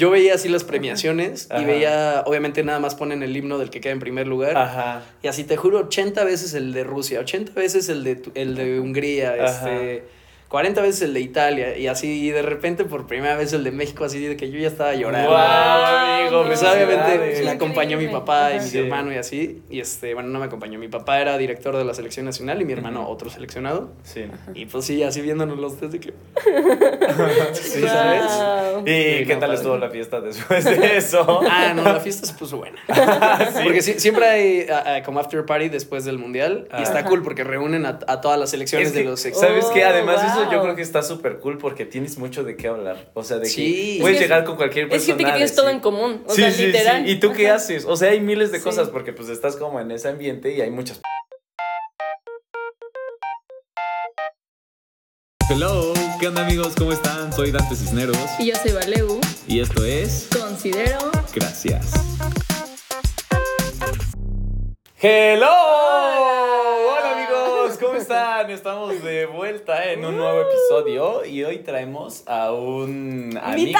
yo veía así las premiaciones Ajá. y veía, obviamente nada más ponen el himno del que queda en primer lugar. Ajá. Y así te juro, 80 veces el de Rusia, 80 veces el de, el de Hungría, Ajá. este, 40 veces el de Italia, y así, y de repente por primera vez el de México, así de que yo ya estaba llorando. Guau, amigo, Pues obviamente me acompañó mi papá y Ajá. mi Sí. hermano y así. Y este, bueno, no me acompañó. Mi papá era director de la selección nacional y mi hermano otro seleccionado. Sí. Y pues sí, así viéndonos los desde que. Sí, Wow. ¿sabes? ¿Y Sí, qué no, tal padre. estuvo la fiesta después de eso? Ah, no, la fiesta se puso buena. Porque sí- siempre hay ah, ah, como after party después del mundial. Y está Ajá. cool porque reúnen a, a todas las selecciones Es que, de los ex- ¿Sabes qué? Oh, Además, eso yo creo que está súper cool porque tienes mucho de qué hablar. O sea, de Sí. que puedes Es que llegar con cualquier Es persona. gente que tienes todo en común. O sí, sea, sí, literal. sí. ¿Y tú qué Ajá. haces? O sea, hay miles de Sí. cosas porque pues estás como en ese ambiente y hay muchas... Hello, ¿qué onda amigos? ¿Cómo están? Soy Dante Cisneros Y yo soy Valeu. y esto es Considero. Gracias. ¡Hello! Hola amigos, ¿cómo están? Estamos de vuelta en un nuevo episodio y hoy traemos a un amigo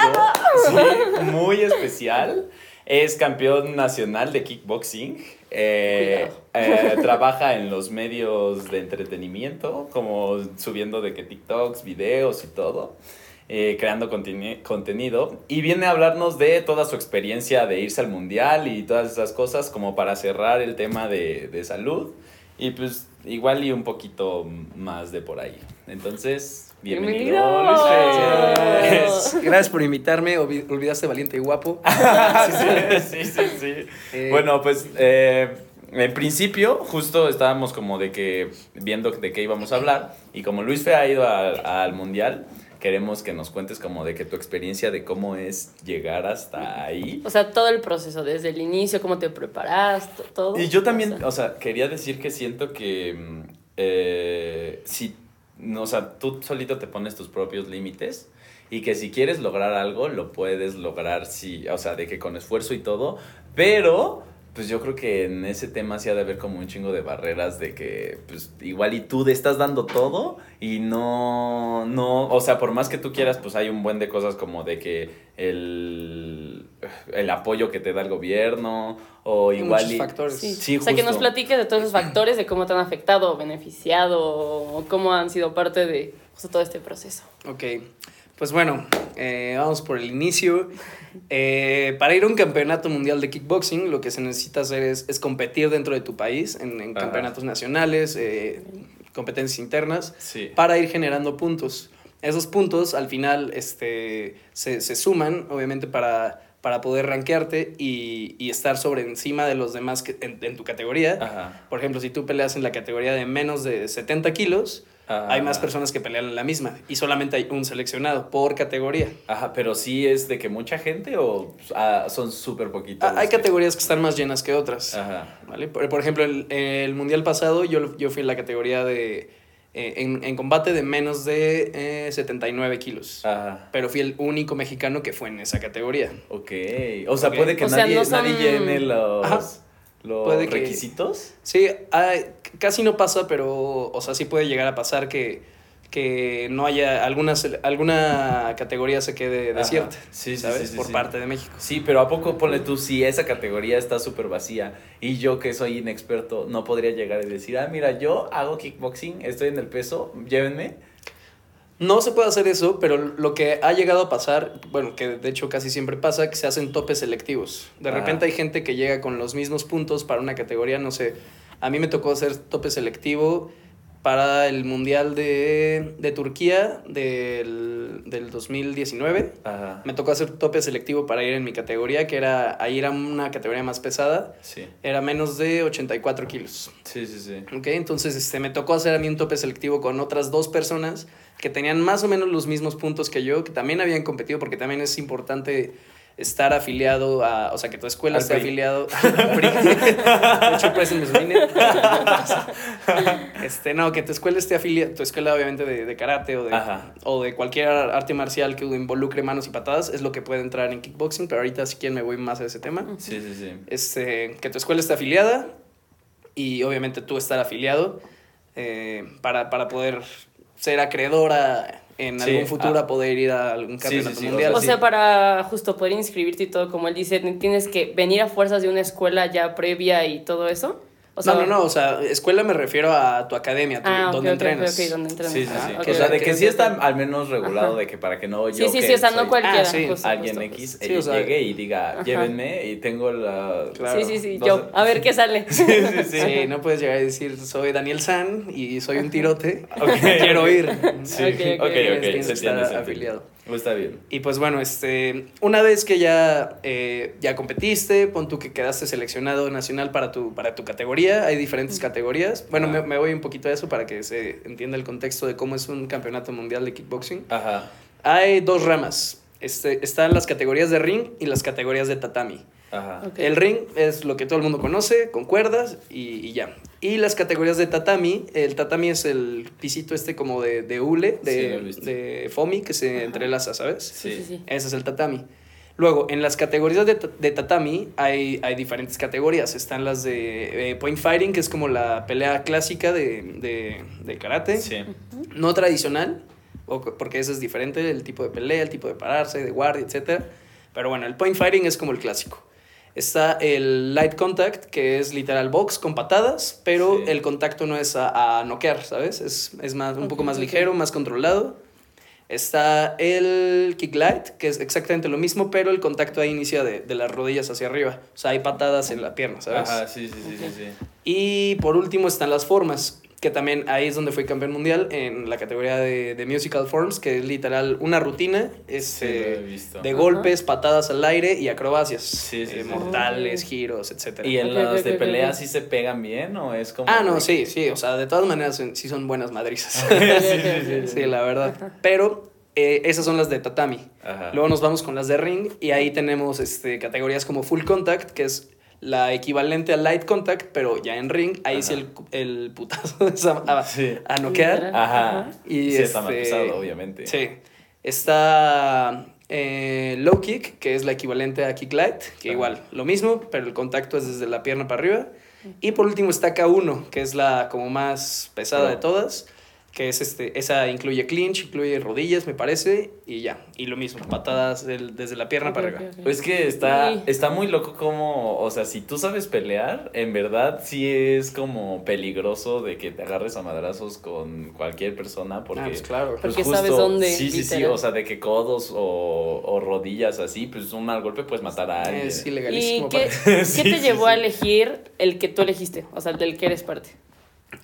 sí, muy especial. Es campeón nacional de kickboxing. eh, eh, trabaja en los medios de entretenimiento, como subiendo de que TikToks, videos y todo. eh, creando conteni- contenido y viene a hablarnos de toda su experiencia de irse al mundial y todas esas cosas como para cerrar el tema de, de salud y pues igual y un poquito más de por ahí. Entonces, bienvenido. Bienvenido. Gracias por invitarme. olvi- Olvidaste valiente y guapo. sí, sí, sí, sí. Eh, Bueno, pues eh, en principio justo estábamos como de que viendo de qué íbamos a hablar y como Luis Fe ha ido al mundial, queremos que nos cuentes como de que tu experiencia de cómo es llegar hasta ahí. O sea, todo el proceso, desde el inicio, cómo te preparas, to- todo. Y yo también, O sea, o sea, quería decir que siento que mm, eh, si, no, o sea, tú solito te pones tus propios límites y que si quieres lograr algo, lo puedes lograr, sí, o sea, de que con esfuerzo y todo, pero pues yo creo que en ese tema sí ha de haber como un chingo de barreras de que pues igual y tú te estás dando todo y no, no, o sea, por más que tú quieras, pues hay un buen de cosas como de que el, el apoyo que te da el gobierno o igual muchos y... factores. sí. Sí, o sea, que nos platiques de todos esos factores, de cómo te han afectado, beneficiado, o cómo han sido parte de justo todo este proceso. Ok, pues bueno, eh, vamos por el inicio. Eh, para ir a un campeonato mundial de kickboxing, lo que se necesita hacer es, es competir dentro de tu país en, campeonatos nacionales, eh, competencias internas, Sí. para ir generando puntos. Esos puntos al final este, se, se suman, obviamente, para, para poder rankearte y, y estar sobre encima de los demás que- en, en tu categoría. Ajá. Por ejemplo, si tú peleas en la categoría de menos de 70 kilos, Ajá. hay más personas que pelean en la misma y solamente hay un seleccionado por categoría. Ajá, pero sí es de que mucha gente o ah, son súper poquitos. Ah, hay que- categorías que están más llenas que otras. Ajá. ¿vale? Por, por ejemplo, el, el mundial pasado yo, yo fui en la categoría de... eh, en, en combate de menos de eh, 79 kilos. Ajá. Pero fui el único mexicano que fue en esa categoría. Ok. O sea, puede que O sea, nadie, no son- nadie llene los, Ajá. Los Puede que- requisitos. Sí, hay- casi no pasa, pero, o sea, sí puede llegar a pasar que, que no haya alguna, sele- alguna categoría se quede desierta, Sí, sí, ¿sabes? sí, sí, Por parte de México. Sí, pero ¿a poco ponle tú si esa categoría está súper vacía y yo que soy inexperto no podría llegar y decir, ah, mira, yo hago kickboxing, estoy en el peso, llévenme? No se puede hacer eso, pero lo que ha llegado a pasar, bueno, que de hecho casi siempre pasa, que se hacen topes selectivos. De Ajá. repente hay gente que llega con los mismos puntos para una categoría, no sé, a mí me tocó hacer tope selectivo para el Mundial de, de Turquía del, del 2019. Ajá. Me tocó hacer tope selectivo para ir en mi categoría, que era, ahí era una categoría más pesada, Sí. era menos de 84 kilos. Sí, sí, sí. ¿ok? Entonces este, me tocó hacer a mí un tope selectivo con otras dos personas que tenían más o menos los mismos puntos que yo, que también habían competido, porque también es importante estar afiliado a, o sea, que tu escuela Al esté PRI. afiliado al PRI. De hecho, pues. Este, no, que tu escuela esté afiliada, tu escuela obviamente de, de karate o de, Ajá. o de cualquier arte marcial que involucre manos y patadas, es lo que puede entrar en kickboxing, pero ahorita si quieren me voy más a ese tema Sí, sí, sí. este, que tu escuela esté afiliada y obviamente tú estar afiliado eh, para, para poder ser acreedora en Sí, algún futuro ah. a poder ir a algún Sí, sí, campeonato sí, mundial. O sí. sea, para justo poder inscribirte y todo, como él dice, tienes que venir a fuerzas de una escuela ya previa y todo eso. O sea, no, no, no, o sea, escuela me refiero a tu academia, tu- Ah, ok, donde ok, ok, entrenas. ok, donde entrenas. Sí, sí, Ah, sí. ok, o sea, de que sí está al menos regulado Ajá. de que para que no yo Sí, sí, que sí, o sea, no soy cualquiera. Ah, sí. justo, alguien justo, X justo. Sí, eh, o sea- llegue y diga, Ajá. llévenme y tengo la... Claro. Sí, sí, sí, yo. A ver qué sale. Sí, sí, sí. Sí, no puedes llegar y decir, soy Daniel San y soy un tirote, Ok. quiero ir. Sí, Ok, ok, ok, Tienes se que entiende, estar se entiende. afiliado. Está bien. Y pues bueno, este, una vez que ya, eh, ya competiste, pon tú que quedaste seleccionado nacional para tu, para tu categoría, hay diferentes categorías. Bueno, me, me voy un poquito a eso para que se entienda el contexto de cómo es un campeonato mundial de kickboxing. Ajá. Hay dos ramas, este, están las categorías de ring y las categorías de tatami. Ajá. El ring es lo que todo el mundo conoce, con cuerdas y, y ya. Y las categorías de tatami, el tatami es el pisito este como de, de hule, Sí, de, visto. de foamy que se Ajá. entrelaza, ¿sabes? Sí, sí, sí. Ese es el tatami. Luego, en las categorías de, de tatami hay, hay diferentes categorías. Están las de eh, point fighting, que es como la pelea clásica de, de, de karate. Sí. No tradicional, o- porque ese es diferente, el tipo de pelea, el tipo de pararse, de guardia, etc. Pero bueno, el point fighting es como el clásico. Está el light contact, que es literal box con patadas, pero Sí. el contacto no es a, a noquear, ¿sabes? Es, es más, un poco más ligero, más controlado. Está el kick light, que es exactamente lo mismo, pero el contacto ahí inicia de, de las rodillas hacia arriba. O sea, hay patadas en la pierna, ¿sabes? Ajá, sí, sí, sí, sí, sí. Y por último están las formas, que también ahí es donde fui campeón mundial en la categoría de, de musical forms, que es literal una rutina Sí, este, de Ajá. golpes, patadas al aire y acrobacias. Sí, sí, eh, sí. mortales, giros, etc. ¿Y en las de pelea sí se pegan bien o es como... Ah, no, sí, sí, o sea, de todas maneras sí son buenas madrizas. Sí, la verdad. Pero eh, esas son las de tatami. Ajá. Luego nos vamos con las de ring y ahí tenemos este, categorías como full contact, que es la equivalente a light contact, pero ya en ring, ahí sí Ajá. el, el putazo es a, a- Sí. a noquear. Ajá. Y sí, está más este, pesado, obviamente. Sí. Está eh, low kick, que es la equivalente a kick light, que Ajá. igual, lo mismo, pero el contacto es desde la pierna para arriba. Y por último está K1, que es la como más pesada de todas, que es este, esa incluye clinch, incluye rodillas, me parece, y ya. Y lo mismo, patadas del- desde la pierna para arriba. ok. Pues que está, Sí. está muy loco como, o sea, si tú sabes pelear, en verdad sí es como peligroso de que te agarres a madrazos con cualquier persona porque... Ah, pues claro. pues, Porque sabes dónde, Sí, sí, sí, o sea, de que codos o, o rodillas así, pues un mal golpe puedes matar a alguien. Es ¿Y ilegalísimo. qué, qué Sí, te sí, llevó sí. a elegir el que tú elegiste? O sea, el del que eres parte.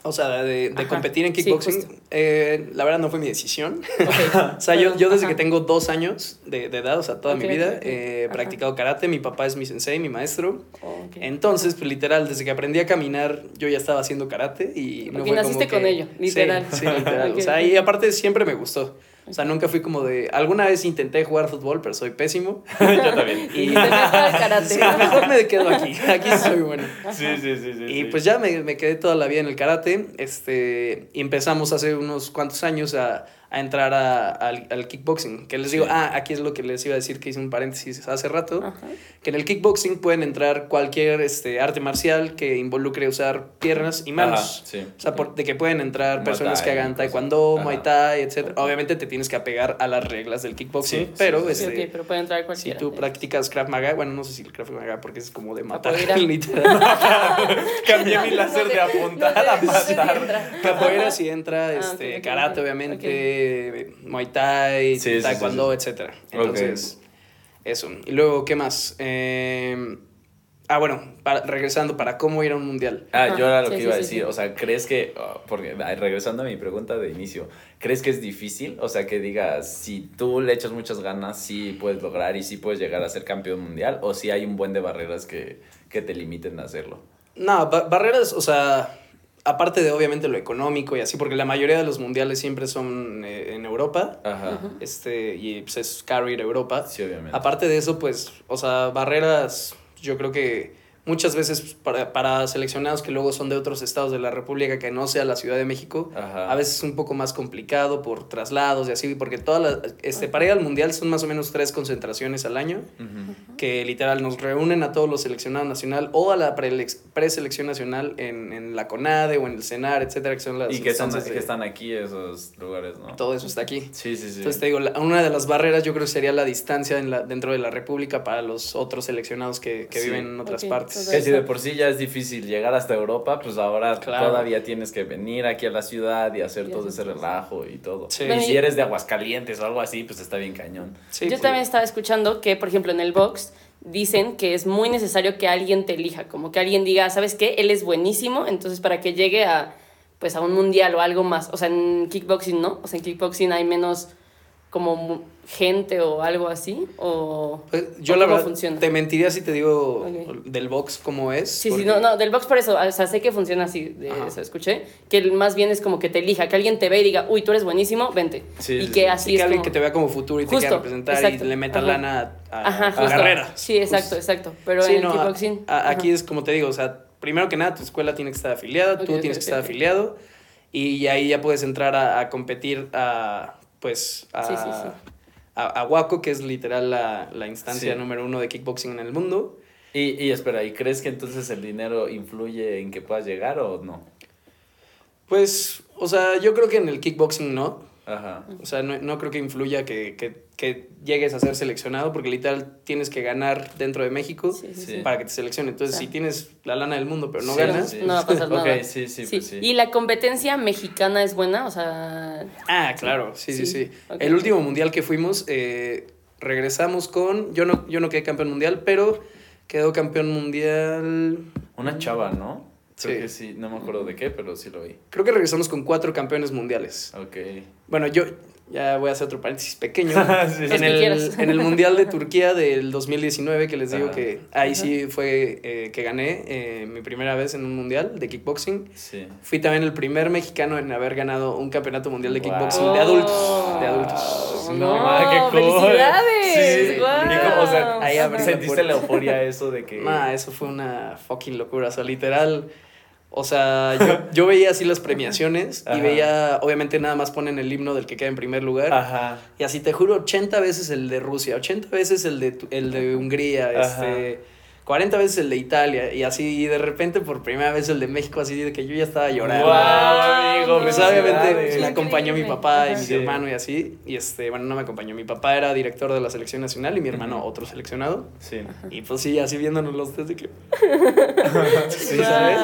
O sea, de, de competir en kickboxing, eh, la verdad no fue mi decisión. O sea, yo, yo desde Ajá. que tengo dos años de, de edad, o sea, toda mi vida, eh, he practicado karate. Mi papá es mi sensei, mi maestro. Ok. Entonces, pues literal, desde que aprendí a caminar, yo ya estaba haciendo karate y no fue naciste como con que- ello, literal. Sí, sí, literal. O sea, y aparte siempre me gustó. O sea, nunca fui como de... Alguna vez intenté jugar fútbol, pero soy pésimo. Yo también. Y al karate. Sí, mejor me quedo aquí. Aquí soy bueno. Sí, sí, sí, sí. Y sí. pues ya me, me quedé toda la vida en el karate. Este, y empezamos hace unos cuantos años a, a entrar a- al, al kickboxing. Que les digo, Sí. ah, aquí es lo que les iba a decir que hice un paréntesis hace rato. Ajá. Que en el kickboxing pueden entrar cualquier este, arte marcial que involucre usar piernas y manos. Ajá, sí. O sea, por- de que pueden entrar personas que hagan taekwondo, Ajá. muay thai, etc. Obviamente te tienes que apegar a las reglas del kickboxing, Sí, pero sí, sí, Sí, este, pero puede entrar si cualquiera. tú practicas Krav Maga, bueno, no sé si el Krav Maga porque es como de matar, literal. Cambié mi láser de apuntar a matar. Capoeira sí entra, Ah, este, ok, karate ok. Obviamente, Muay Thai, Sí, sí, Taekwondo, sí, sí. etcétera. Entonces, eso. Y luego, ¿qué más? Eh, ah, bueno, para- regresando, para cómo ir a un mundial. Ah, yo era lo sí, que sí, iba a decir, sí. o sea, ¿crees que, ah, porque regresando a mi pregunta de inicio, ¿crees que es difícil? O sea, que digas, si tú le echas muchas ganas, sí puedes lograr y sí puedes llegar a ser campeón mundial, o si hay un buen de barreras que, que te limiten a hacerlo. No, ba- barreras, o sea, aparte de obviamente lo económico y así, porque la mayoría de los mundiales siempre son eh, en Europa. Ajá, Este, y pues es a Europa. sí, obviamente. Aparte de eso, pues, o sea, barreras, yo creo que muchas veces para, para seleccionados que luego son de otros estados de la República que no sea la Ciudad de México, Ajá. a veces es un poco más complicado por traslados y así, porque todas las, este, para ir al Mundial son más o menos tres concentraciones al año, Ujú. que literal nos reúnen a todos los seleccionados nacional o a la preselección nacional en, en la CONADE o en el CENAR, etcétera, que son las Y que, son, instancias que de- están aquí esos lugares, ¿no? Todo eso está aquí. Sí, sí, sí. Entonces te digo, la- una de las barreras yo creo que sería la distancia en la, dentro de la República para los otros seleccionados que, que Sí. viven en otras Ok, partes. Todo que si de por sí ya es difícil llegar hasta Europa, pues ahora Claro. todavía tienes que venir aquí a la ciudad y hacer Y todo ese relajo y todo. Sí. Y si eres de Aguascalientes o algo así, pues está bien cañón. Sí, Yo sí. también estaba escuchando que, por ejemplo, en el box dicen que es muy necesario que alguien te elija, como que alguien diga, ¿sabes qué? Él es buenísimo, entonces para que llegue a, pues, a un mundial o algo más. O sea, en kickboxing no, o sea, en kickboxing hay menos como gente o algo así, o... Pues, yo ¿o la cómo verdad funciona? te mentiría si te digo del box cómo es. Sí, sí, no, no, del box por eso, o sea, sé que funciona así, de Ajá. eso escuché, que más bien es como que te elija, que alguien te ve y diga, uy, tú eres buenísimo, vente. Sí, y que sí. así Sí, que es alguien como- que te vea como futuro y te quiera representar exacto. y le meta Ajá. lana a, Ajá, a justo. carrera. Sí, exacto, exacto. Pero Sí, en no, kickboxing. a- aquí es como te digo, o sea, primero que nada tu escuela tiene que estar afiliada, tú tienes que estar afiliado y ahí ya puedes entrar a, a competir a, pues, a, Sí, sí, sí. a, a WACO, que es literal la, la instancia Sí. número uno de kickboxing en el mundo. Y, y espera, ¿y crees que entonces el dinero influye en que puedas llegar o no? Pues, o sea, yo creo que en el kickboxing no. Ajá. O sea, no, no creo que influya que, que, que llegues a ser seleccionado, porque literal tienes que ganar dentro de México Sí, sí, Sí. sí. para que te seleccionen. Entonces, O sea. si tienes la lana del mundo, pero no Sí, ganas. sí. No va a pasar nada. Ok, sí, sí, pues sí. ¿Y la competencia mexicana es buena? O sea. Ah, claro, sí, sí, Sí. El último mundial que fuimos, eh, regresamos con. Yo no, yo no quedé campeón mundial, pero quedó campeón mundial. Una chava, ¿no? Creo Sí. que sí, no me acuerdo de qué, pero sí lo vi. Creo que regresamos con cuatro campeones mundiales. Ok. Bueno, yo ya voy a hacer otro paréntesis pequeño. Sí, en, el, en el Mundial de Turquía del 2019, que les digo Ajá. que ahí sí fue eh, que gané eh, mi primera vez en un Mundial de kickboxing. Sí. Fui también el primer mexicano en haber ganado un campeonato mundial de Wow. kickboxing de adultos. De adultos. No, No, ma, qué cool. felicidades. Sí. Y como, o sea, Ahí la ¿Sentiste puerta. la euforia eso de que... Ma, eso fue una fucking locura. O sea, literal. O sea, yo, yo veía así las premiaciones y veía, obviamente nada más ponen el himno del que queda en primer lugar. Ajá. Y así te juro, 80 veces el de Rusia, 80 veces el de, el de Hungría, Ajá. este, 40 veces el de Italia. Y así, y de repente por primera vez el de México, así de que yo ya estaba llorando. Guau, amigo, Pues obviamente me acompañó mi papá y mi Sí. hermano y así. Y este, bueno, no me acompañó. Mi papá era director de la selección nacional y mi hermano otro seleccionado. Sí. Y pues sí, así viéndonos los desde que. Sí. ¿sabes?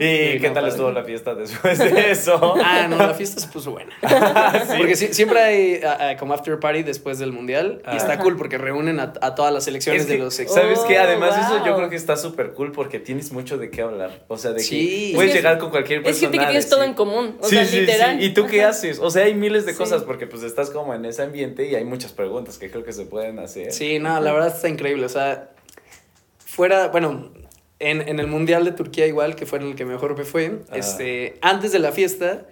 ¿Y Sí, qué no, tal padre. estuvo la fiesta después de eso? Ah, no, la fiesta se puso buena. Porque sí- siempre hay ah, ah, como after party después del mundial. Y está Ajá. cool porque reúnen a, a todas las selecciones Es de que, los ex- ¿Sabes qué? Oh, Además, eso yo creo que está súper cool porque tienes mucho de qué hablar. O sea, de Sí. que puedes Es llegar con cualquier Es persona. gente que tienes todo en común. O sí, sea, sí, literal. ¿Y tú qué Ajá. haces? O sea, hay miles de cosas porque pues estás como en ese ambiente y hay muchas preguntas que creo que se pueden hacer. Sí, no, la verdad está increíble. O sea, fuera, bueno, en, en el Mundial de Turquía igual, que fue en el que mejor me fue, Ajá. este, antes de la fiesta,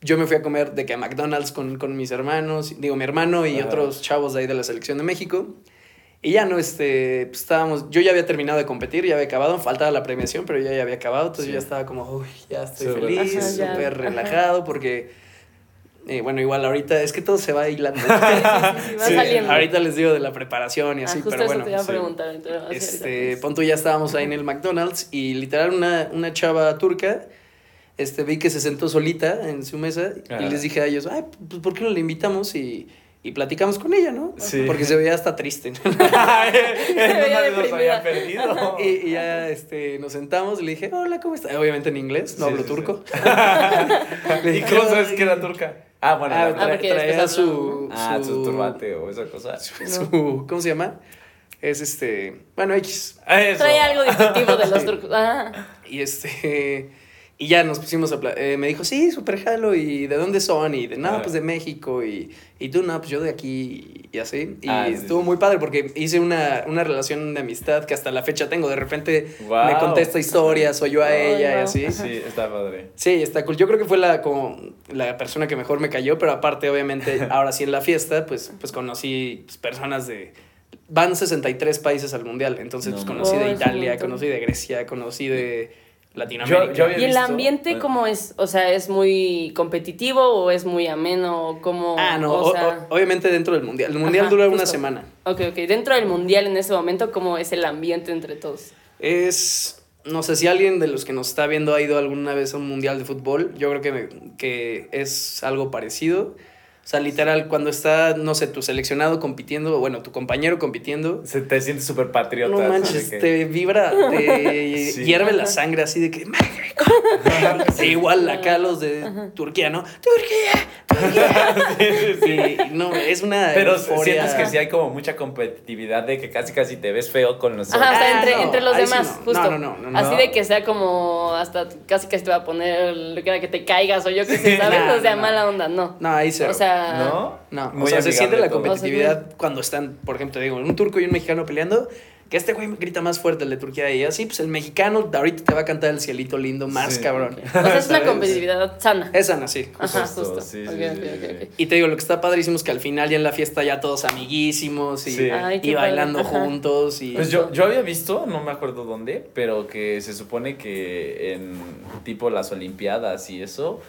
yo me fui a comer de que a McDonald's con, con mis hermanos, digo, mi hermano y Ajá. otros chavos de ahí de la selección de México. Y ya no, este, pues estábamos, yo ya había terminado de competir, ya había acabado, faltaba la premiación, pero yo ya había acabado, entonces Sí. yo ya estaba como, uy, ya estoy Súper. feliz, ya. súper Ajá. relajado, porque, eh, bueno, igual ahorita es que todo se va hilando. Sí, va Sí, saliendo. ahorita les digo de la preparación y Ah, así, justo pero eso bueno. te iba a sí. preguntar. Este, pon tú ya estábamos ahí en el McDonald's y literal una, una chava turca, este, vi que se sentó solita en su mesa Ajá. y les dije a ellos, ay, pues ¿por qué no la invitamos y, y platicamos con ella, no? Sí. Porque se veía hasta triste. esas deprimida. había perdido. y, y ya este, nos sentamos y le dije, hola, ¿cómo estás? Obviamente en inglés, no Sí, hablo sí, turco. ¿Y dije, cómo sabes que era turca? Ah, bueno. Ah, tra- porque traía su, ah, su turbante o esa cosa. su- ¿Cómo se llama? Es este, bueno, X. Eso. Trae algo distintivo de los turcos. Ah, Y este. Y ya nos pusimos a. eh, me dijo, sí, súper jalo. ¿Y de dónde son? Y de, no, Ah. pues de México. Y, y tú, no, pues yo de aquí. Y así. Y Ah, estuvo sí. muy padre porque hice una, una relación de amistad que hasta la fecha tengo. De repente me contesta historias, o yo a ella y así. Sí, está padre. Sí, está cool. Yo creo que fue la, como, la persona que mejor me cayó, pero aparte, obviamente, ahora sí en la fiesta, pues, pues conocí pues, personas de van 63 países al mundial. Entonces, No pues, conocí de Italia, conocí de Grecia, conocí de Latinoamérica. Yo- yo había ¿Y el visto- ambiente bueno. cómo es? O sea, ¿es muy competitivo o es muy ameno? o ¿Cómo, Ah, no, o o- sea- o- obviamente dentro del mundial. El mundial Ajá, dura una semana. Ok, ok. Dentro del mundial en ese momento, ¿cómo es el ambiente entre todos? Es, no sé si alguien de los que nos está viendo ha ido alguna vez a un mundial de fútbol, yo creo que, me- que es algo parecido. O sea, literal, cuando está, no sé, tu seleccionado compitiendo, bueno, tu compañero compitiendo, Se te sientes súper patriota. no manches, que- te vibra, te Sí. hierve la sangre así de que. Sí, igual acá los de Turquía, ¿no? Turquía, Turquía. Sí, no, es una Pero euforia. sientes que sí hay como mucha competitividad de que casi casi te ves feo con los Ajá, o sea, Ah, entre, no, entre los demás, no. justo. No, no, no, no, Así no. de que sea como hasta casi casi te va a poner lo que era que te caigas o yo qué sé, ¿sabes? No, o sea, mala onda, no. No, ahí cero. O sea, ¿No? No, Muy o sea, se siente la todo. competitividad cuando están, por ejemplo, digo, un turco y un mexicano peleando, que este güey grita más fuerte el de Turquía y así, pues el mexicano ahorita te va a cantar el cielito lindo más Sí. cabrón. o sea, es una competitividad sana. Es sana, sí. Ajá, Justo, justo. sí, sí, sí. ok. Y te digo, lo que está padrísimo es que al final ya en la fiesta ya todos amiguísimos y, Sí. Ay, qué y bailando Ajá. juntos y... Pues yo, yo había visto, no me acuerdo dónde, pero que se supone que en tipo las Olimpiadas y eso,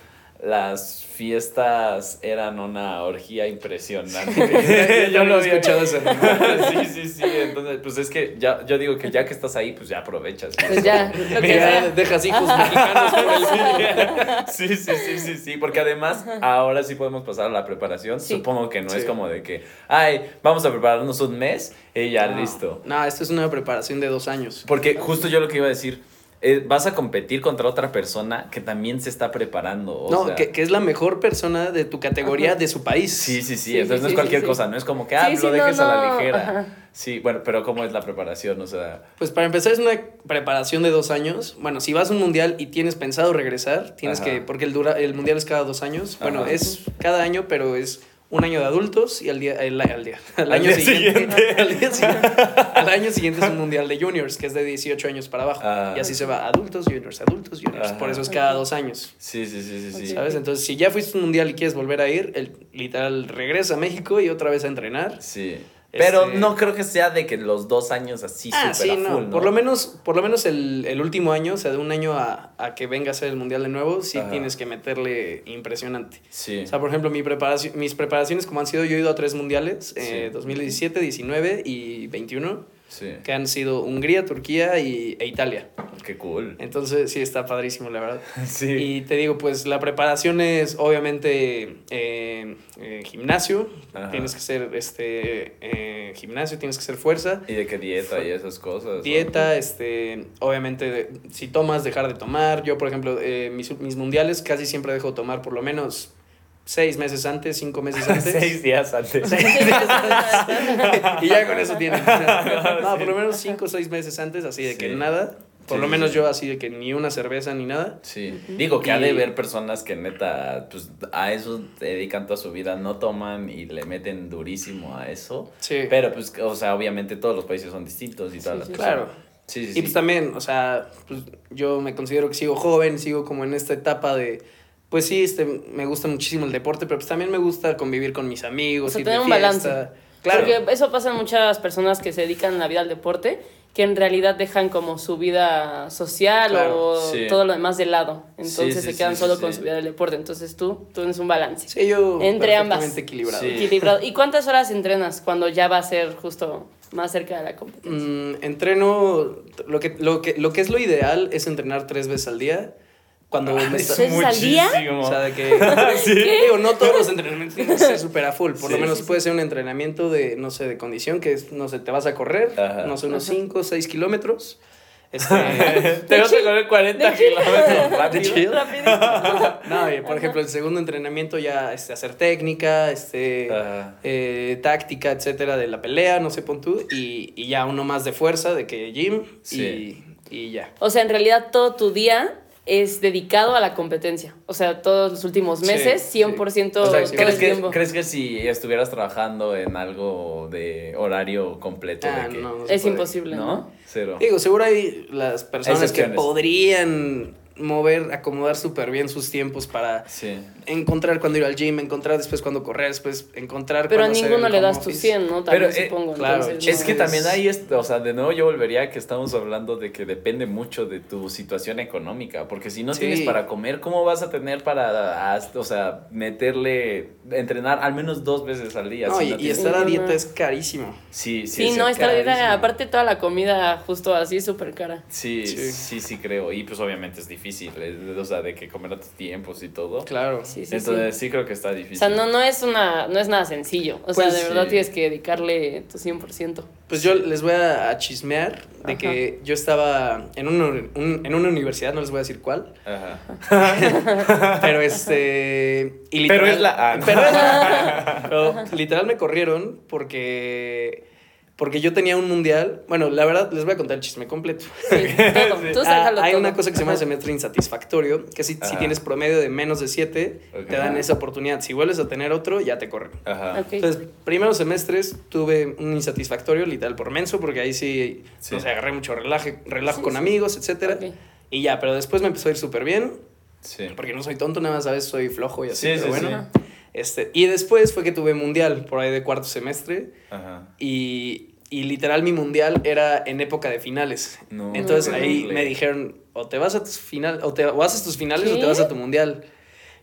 las fiestas eran una orgía impresionante. Yo no lo he escuchado ese sí, sí, sí. Entonces, pues es que ya, yo digo que ya que estás ahí, pues ya aprovechas. Pues ya, lo que Mira, sea. dejas hijos mexicanos por el Sí, sí, sí, sí, sí, porque además ahora sí podemos pasar a la preparación. Sí. Supongo que no es como de que, ay, vamos a prepararnos un mes y ya No, listo. No, esto es una preparación de dos años. Porque justo yo lo que iba a decir, eh, vas a competir contra otra persona que también se está preparando. o no, sea, que, que es la mejor persona de tu categoría de su país. Sí, sí, sí, Sí, entonces sí, no es sí, cualquier sí, cosa, sí. no es como que, ah, Sí, lo sí, no, dejes a la ligera. ajá. Sí, bueno, pero ¿cómo es la preparación? O sea, Pues para empezar es una preparación de dos años. Bueno, si vas a un mundial y tienes pensado regresar, tienes Ajá. que, porque el, dura, el mundial es cada dos años. Bueno, Ajá. es cada año, pero es un año de adultos y al día, el, al día, al Al año siguiente, siguiente. al, día siguiente al año siguiente es un mundial de juniors, que es de 18 años para abajo. Ah. Y así se va, adultos, juniors, adultos, juniors. Ajá. Por eso es cada dos años. sí, sí, sí, sí, sí. Ok. ¿Sabes? Entonces, si ya fuiste a un mundial y quieres volver a ir, el, literal regresa a México y otra vez a entrenar. Sí. Pero Este- no creo que sea de que los dos años así Ah, súper sí, a no. full, ¿no? Por lo menos, por lo menos el, el último año, o sea, de un año a, a que venga a ser el mundial de nuevo, sí Ajá. tienes que meterle impresionante. Sí. O sea, por ejemplo, mi preparación, mis preparaciones, como han sido, yo he ido a tres mundiales, eh, Sí. 2017, 19 y 21, Sí. que han sido Hungría, Turquía y, e Italia. Qué cool. Entonces, sí, está padrísimo, la verdad. Sí. Y te digo, pues la preparación es obviamente eh, eh, gimnasio, Ajá. tienes que ser este, eh, gimnasio, tienes que ser fuerza. Y de qué dieta y esas cosas. Dieta, este, obviamente, si tomas, dejar de tomar. Yo, por ejemplo, eh, mis, mis mundiales casi siempre dejo de tomar por lo menos seis meses antes, cinco meses antes. Seis días antes. y ya con eso tienen. No, por lo menos cinco o seis meses antes, así de que nada. Por Sí, lo menos sí. yo así de que ni una cerveza ni nada. Sí, digo que ha de Y- haber personas que neta, pues a eso dedican toda su vida, no toman y le meten durísimo a eso. Sí. Pero pues, o sea, obviamente todos los países son distintos y todas Sí, las sí, personas. Claro. Sí, sí, Y sí. pues también, o sea, pues yo me considero que sigo joven, sigo como en esta etapa de, pues sí, este, me gusta muchísimo el deporte, pero pues también me gusta convivir con mis amigos, O sea, ir de tener un fiesta. balance. Claro. Porque eso pasa en muchas personas que se dedican la vida al deporte, que en realidad dejan como su vida social Claro, o sí. todo lo demás de lado. Entonces Sí, sí, se quedan sí, solo sí, con sí. su vida del deporte. Entonces tú, tú tienes un balance. Sí, yo Entre ambas. equilibrado. Sí. Equilibrado. ¿Y cuántas horas entrenas cuando ya va a ser justo más cerca de la competencia? Mm, entreno, lo que, lo, que, lo que es lo ideal es entrenar tres veces al día. Cuando me está- ¿Tres veces al día? O sea, de que. Digo, no todos los entrenamientos tienen que ser súper a full. Por lo Sí. menos puede ser un entrenamiento de, no sé, de condición, que es, no sé, te vas a correr, Ajá. no sé, unos 5 o 6 kilómetros. Este, Te vas a correr 40 kilómetros de rápido. No, y por ejemplo, el segundo entrenamiento ya este, hacer técnica, este, eh, táctica, etcétera, de la pelea, no sé, pon tú. Y, y ya uno más de fuerza, de que gym, Sí. y, y ya. O sea, en realidad todo tu día es dedicado a la competencia. O sea, todos los últimos Sí, meses, sí. 100% O sea, todo ¿crees el que, tiempo. ¿crees que si estuvieras trabajando en algo de horario completo Ah, de que, no, no Es puede. imposible, ¿no? ¿no? Cero. Digo, seguro hay las personas que podrían mover, acomodar súper bien sus tiempos para Sí. encontrar cuando ir al gym, encontrar después cuando correr, después encontrar Pero a ninguno le das tu office. 100, ¿no? También Pero, eh, supongo. claro, entonces, Es no. que también ahí, es, o sea, de nuevo yo volvería a que estamos hablando de que depende mucho de tu situación económica, porque si no Sí. tienes para comer, ¿cómo vas a tener para, haz- o sea, meterle, entrenar al menos dos veces al día? No, si y, no y estar a dieta es carísimo. Sí, sí. Sí, no, es está la carísimo. vida, aparte toda la comida justo así súper cara. Sí, Sí. sí, sí, creo. Y pues obviamente es difícil, es- o sea, de que comer a tus tiempos y todo. Claro. Sí, sí, Entonces sí. sí creo que está O difícil. sea, no, no es una, no es nada sencillo. O sea, Pues, de verdad tienes que dedicarle tu 100%. Pues yo les voy a, chismear de Ajá. que yo estaba en una, un- en una universidad, no les voy a decir cuál, Ajá. pero este... y Pero es la- ah, pero es la- pero literal me corrieron porque... Porque yo tenía un mundial. Bueno, la verdad, les voy a contar el chisme completo. Sí, todo. Tú Ah, hay todo. una cosa que se llama semestre insatisfactorio, que si, si tienes promedio de menos de 7, Ok. te dan esa oportunidad. Si vuelves a tener otro, ya te corren. Ajá. Ok. Entonces, primeros semestres tuve un insatisfactorio, literal por menso, porque ahí sí, Sí. no sé, agarré mucho relaje, relajo Sí, con sí. amigos, etcétera. Ok. Y ya, pero después me empezó a ir súper bien, Sí. porque no soy tonto, nada más a veces soy flojo y así, Sí, pero sí, bueno. Este, y después fue que tuve mundial, por ahí de cuarto semestre, Ajá. y, y literal mi mundial era en época de finales. No, Entonces ahí me dijeron, o te vas a tus finales, o, te, o haces tus finales o te vas a tu mundial.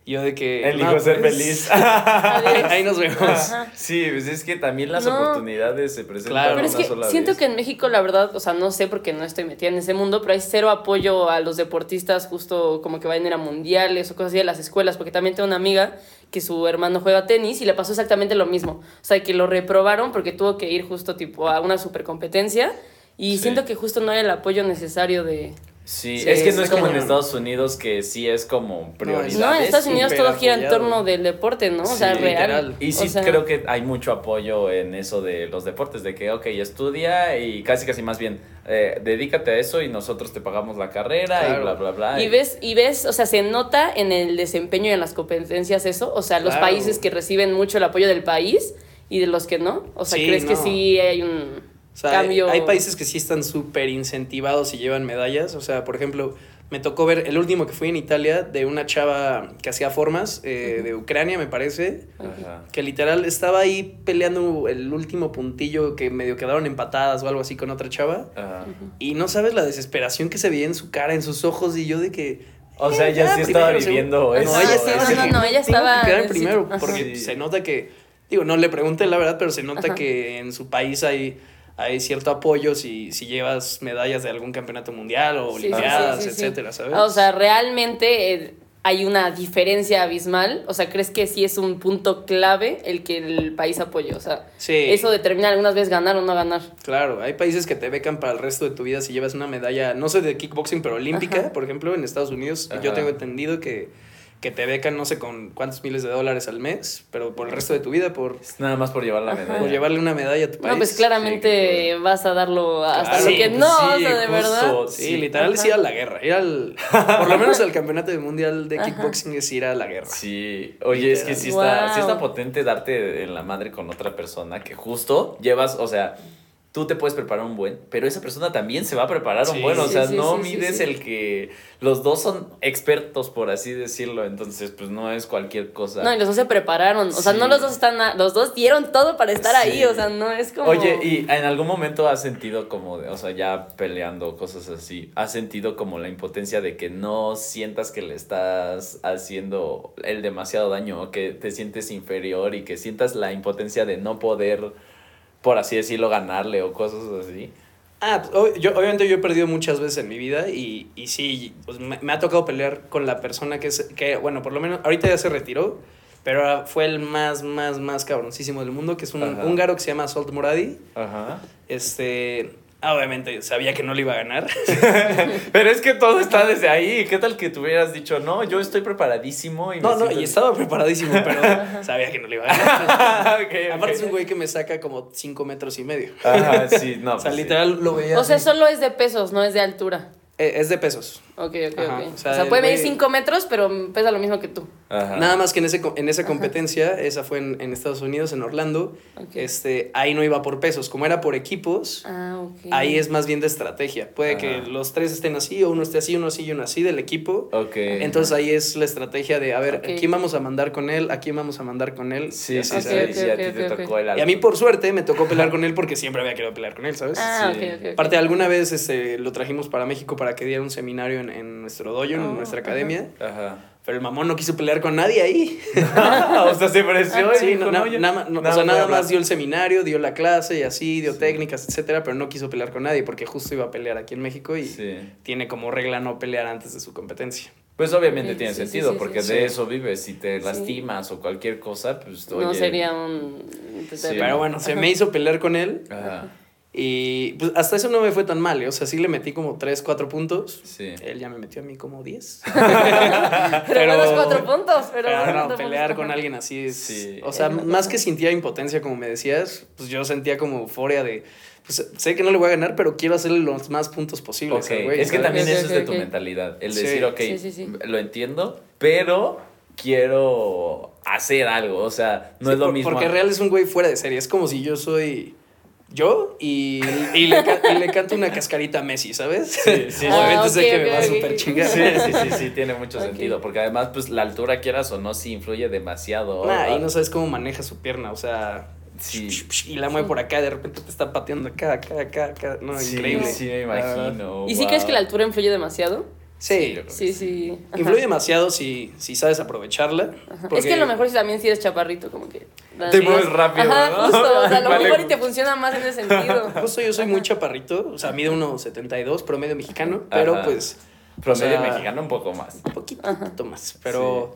Yo de que... Elijo no, ser pues, feliz. ahí, nos vemos. Ajá. Sí, pues es que también las No. oportunidades se presentan Claro. Pero es una que sola siento vez. que en México, la verdad, o sea, no sé porque no estoy metida en ese mundo, pero hay cero apoyo a los deportistas, justo como que vayan a ir a mundiales o cosas así de las escuelas, porque también tengo una amiga que su hermano juega tenis y le pasó exactamente lo mismo. O sea, que lo reprobaron porque tuvo que ir justo tipo a una super competencia y Sí. siento que justo no hay el apoyo necesario de... Sí, Sí, es que no es como en. Estados Unidos que sí es como prioridad. No, en Estados Unidos todo gira en torno del deporte, ¿no? O sea, real. literal. Y sí O sea, creo que hay mucho apoyo en eso de los deportes, de que, ok, estudia y casi casi más bien, eh, dedícate a eso y nosotros te pagamos la carrera y bla, bla, bla. Y ves, y ves, o sea, se nota en el desempeño y en las competencias eso, o sea, los Claro. países que reciben mucho el apoyo del país y de los que no, o sea, Sí, ¿crees que sí hay un O sea, hay- cambio? hay países que sí están súper incentivados y llevan medallas. O sea, por ejemplo, me tocó ver el último que fui en Italia de una chava que hacía formas eh, de Ucrania, me parece. Ajá. Que literal estaba ahí peleando el último puntillo que medio quedaron empatadas o algo así con otra chava. Y no sabes la desesperación que se veía en su cara, en sus ojos. Y yo de que. O sea, ella sí estaba primero, viviendo segundo. eso. No, ella estaba. sí, no, no, no, ella tengo estaba que quedar en primero. Porque se nota que. Digo, no le pregunté la verdad, pero se nota Ajá. que en su país hay. Hay cierto apoyo si, si llevas medallas de algún campeonato mundial o olimpiadas, sí, sí, sí. etcétera, ¿sabes? O sea, realmente eh, hay una diferencia abismal, o sea, ¿crees que sí es un punto clave el que el país apoye? O sea, Sí. eso determina algunas veces ganar o no ganar. Claro, hay países que te becan para el resto de tu vida si llevas una medalla, no sé de kickboxing, pero olímpica, Ajá. por ejemplo, en Estados Unidos. Yo Ajá. tengo entendido que, que te becan no sé con cuántos miles de dólares al mes, pero por el resto de tu vida, por, Es nada más por llevar la medalla. por llevarle una medalla a tu país. No, pues claramente Sí, vas a darlo hasta Claro, lo que pues no, sí, o sea, de justo. verdad. Sí, Sí. literal es ir a la guerra. Ir al, por lo menos el campeonato del mundial de kickboxing es ir a la guerra. Sí, oye, es que sí está, sí Wow. está potente darte en la madre con otra persona que justo llevas, o sea, tú te puedes preparar un buen, pero esa persona también se va a preparar un Sí. buen, o Sí, sea, sí, no mides sí. el que los dos son expertos, por así decirlo, entonces pues no es cualquier cosa. No, y los dos se prepararon. O sea, no los dos están. a- los dos dieron todo para estar Sí. ahí. O sea, no es como. Oye, ¿y en algún momento has sentido como, de- o sea, ya peleando, cosas así, has sentido como la impotencia de que no sientas que le estás haciendo el demasiado daño, o que te sientes inferior y que sientas la impotencia de no poder, por así decirlo, ganarle o cosas así? Ah, pues, yo, obviamente yo he perdido muchas veces en mi vida y, y sí, pues me, me ha tocado pelear con la persona que es, que, bueno, por lo menos ahorita ya se retiró, pero fue el más, más, más cabroncísimo del mundo, que es un húngaro que se llama Salt Muradi. Ajá. Este, obviamente sabía que no le iba a ganar. Pero es que todo está desde ahí. ¿Qué tal que tú hubieras dicho, no, yo estoy preparadísimo? Y me No, no, siento- y estaba preparadísimo, pero sabía que no le iba a ganar. Aparte es un güey que me saca como 5 metros y medio. Ajá, sí, no. o sea, pues sí. literal lo veía. O sea, así. solo es de pesos, no es de altura. Eh, es de pesos. Ok, ok, Ajá, ok. o O sea, sea, el puede medir güey- 5 metros, pero pesa lo mismo que tú. Ajá. Nada más que en, ese, co- en esa competencia, esa fue en, en Estados Unidos, en Orlando, Ok. este, ahí no iba por pesos. Como era por equipos, Ah, ok. ahí es más bien de estrategia. Puede que Ajá. los tres estén así, o uno esté así, uno así y uno así del equipo. Ok. Entonces ahí es la estrategia de, a ver, Ok. ¿a quién vamos a mandar con él? ¿A quién vamos a mandar con él? Sí, Y sí, sí, sí, a ti te tocó el Y a mí, por suerte, me tocó pelear con él porque siempre había querido pelear con él, ¿sabes? Ah, Sí. ok, ok, ok. Aparte, alguna vez este, lo trajimos para México para que diera un seminario en, en nuestro dojo, en Oh, nuestra ajá. academia. Ajá. Pero el mamón no quiso pelear con nadie ahí. o sea, se ofreció y Sí, no, na- no, nada o sea, nada más dio el seminario, dio la clase y así, dio Sí. técnicas, etcétera, pero no quiso pelear con nadie porque justo iba a pelear aquí en México y Sí. tiene como regla no pelear antes de su competencia. Pues obviamente Ok, tiene sí, sí, sentido, sí, porque sí. de Sí. eso vives. Si te Sí. lastimas o cualquier cosa, pues oye. No sería un... Sí. Pero bueno, se me hizo pelear con él Ajá. Y pues hasta eso no me fue tan mal, ¿eh? o sea, sí le metí como 3, 4 puntos. Sí. Él ya me metió a mí como 10. Pero, buenos cuatro puntos. Pero, no, cuatro pelear con alguien así es. Sí. O sea, más que sintiera impotencia, como me decías, pues yo sentía como euforia de. Pues sé que no le voy a ganar, pero quiero hacerle los más puntos posibles. Ok, al güey, es que también eso es de tu mentalidad. El Sí. decir, ok, Sí, sí, sí. lo entiendo, pero quiero hacer algo. O sea, no Sí, es lo por- mismo. Porque real es un güey fuera de serie. Es como si yo soy yo y, y, le, y le canto una cascarita a Messi, ¿sabes? Sí, sí. Obviamente Ah, sé ok, que me va super chingar. Sí, sí, sí, sí, tiene mucho sentido. Porque además, pues la altura, quieras o no, sí influye demasiado. Nah, y no sabes cómo maneja su pierna, o sea. Sí. Y la mueve por acá, de repente te está pateando acá, acá, acá, acá. No, Sí, increíble. Sí, me imagino. ¿Y si wow. crees que la altura influye demasiado? Sí, yo creo que Sí, sí. Ajá. influye demasiado si, si sabes aprovecharla. Porque- Es que a lo mejor si también si eres chaparrito, como que... Te mueves rápido, Ajá, ¿no? justo. O sea, a lo Vale. mejor y te funciona más en ese sentido. Justo yo soy muy chaparrito, o sea, mido unos 72, promedio mexicano, pero Ajá. pues Promedio o sea, mexicano un poco más. un poquito más. Pero,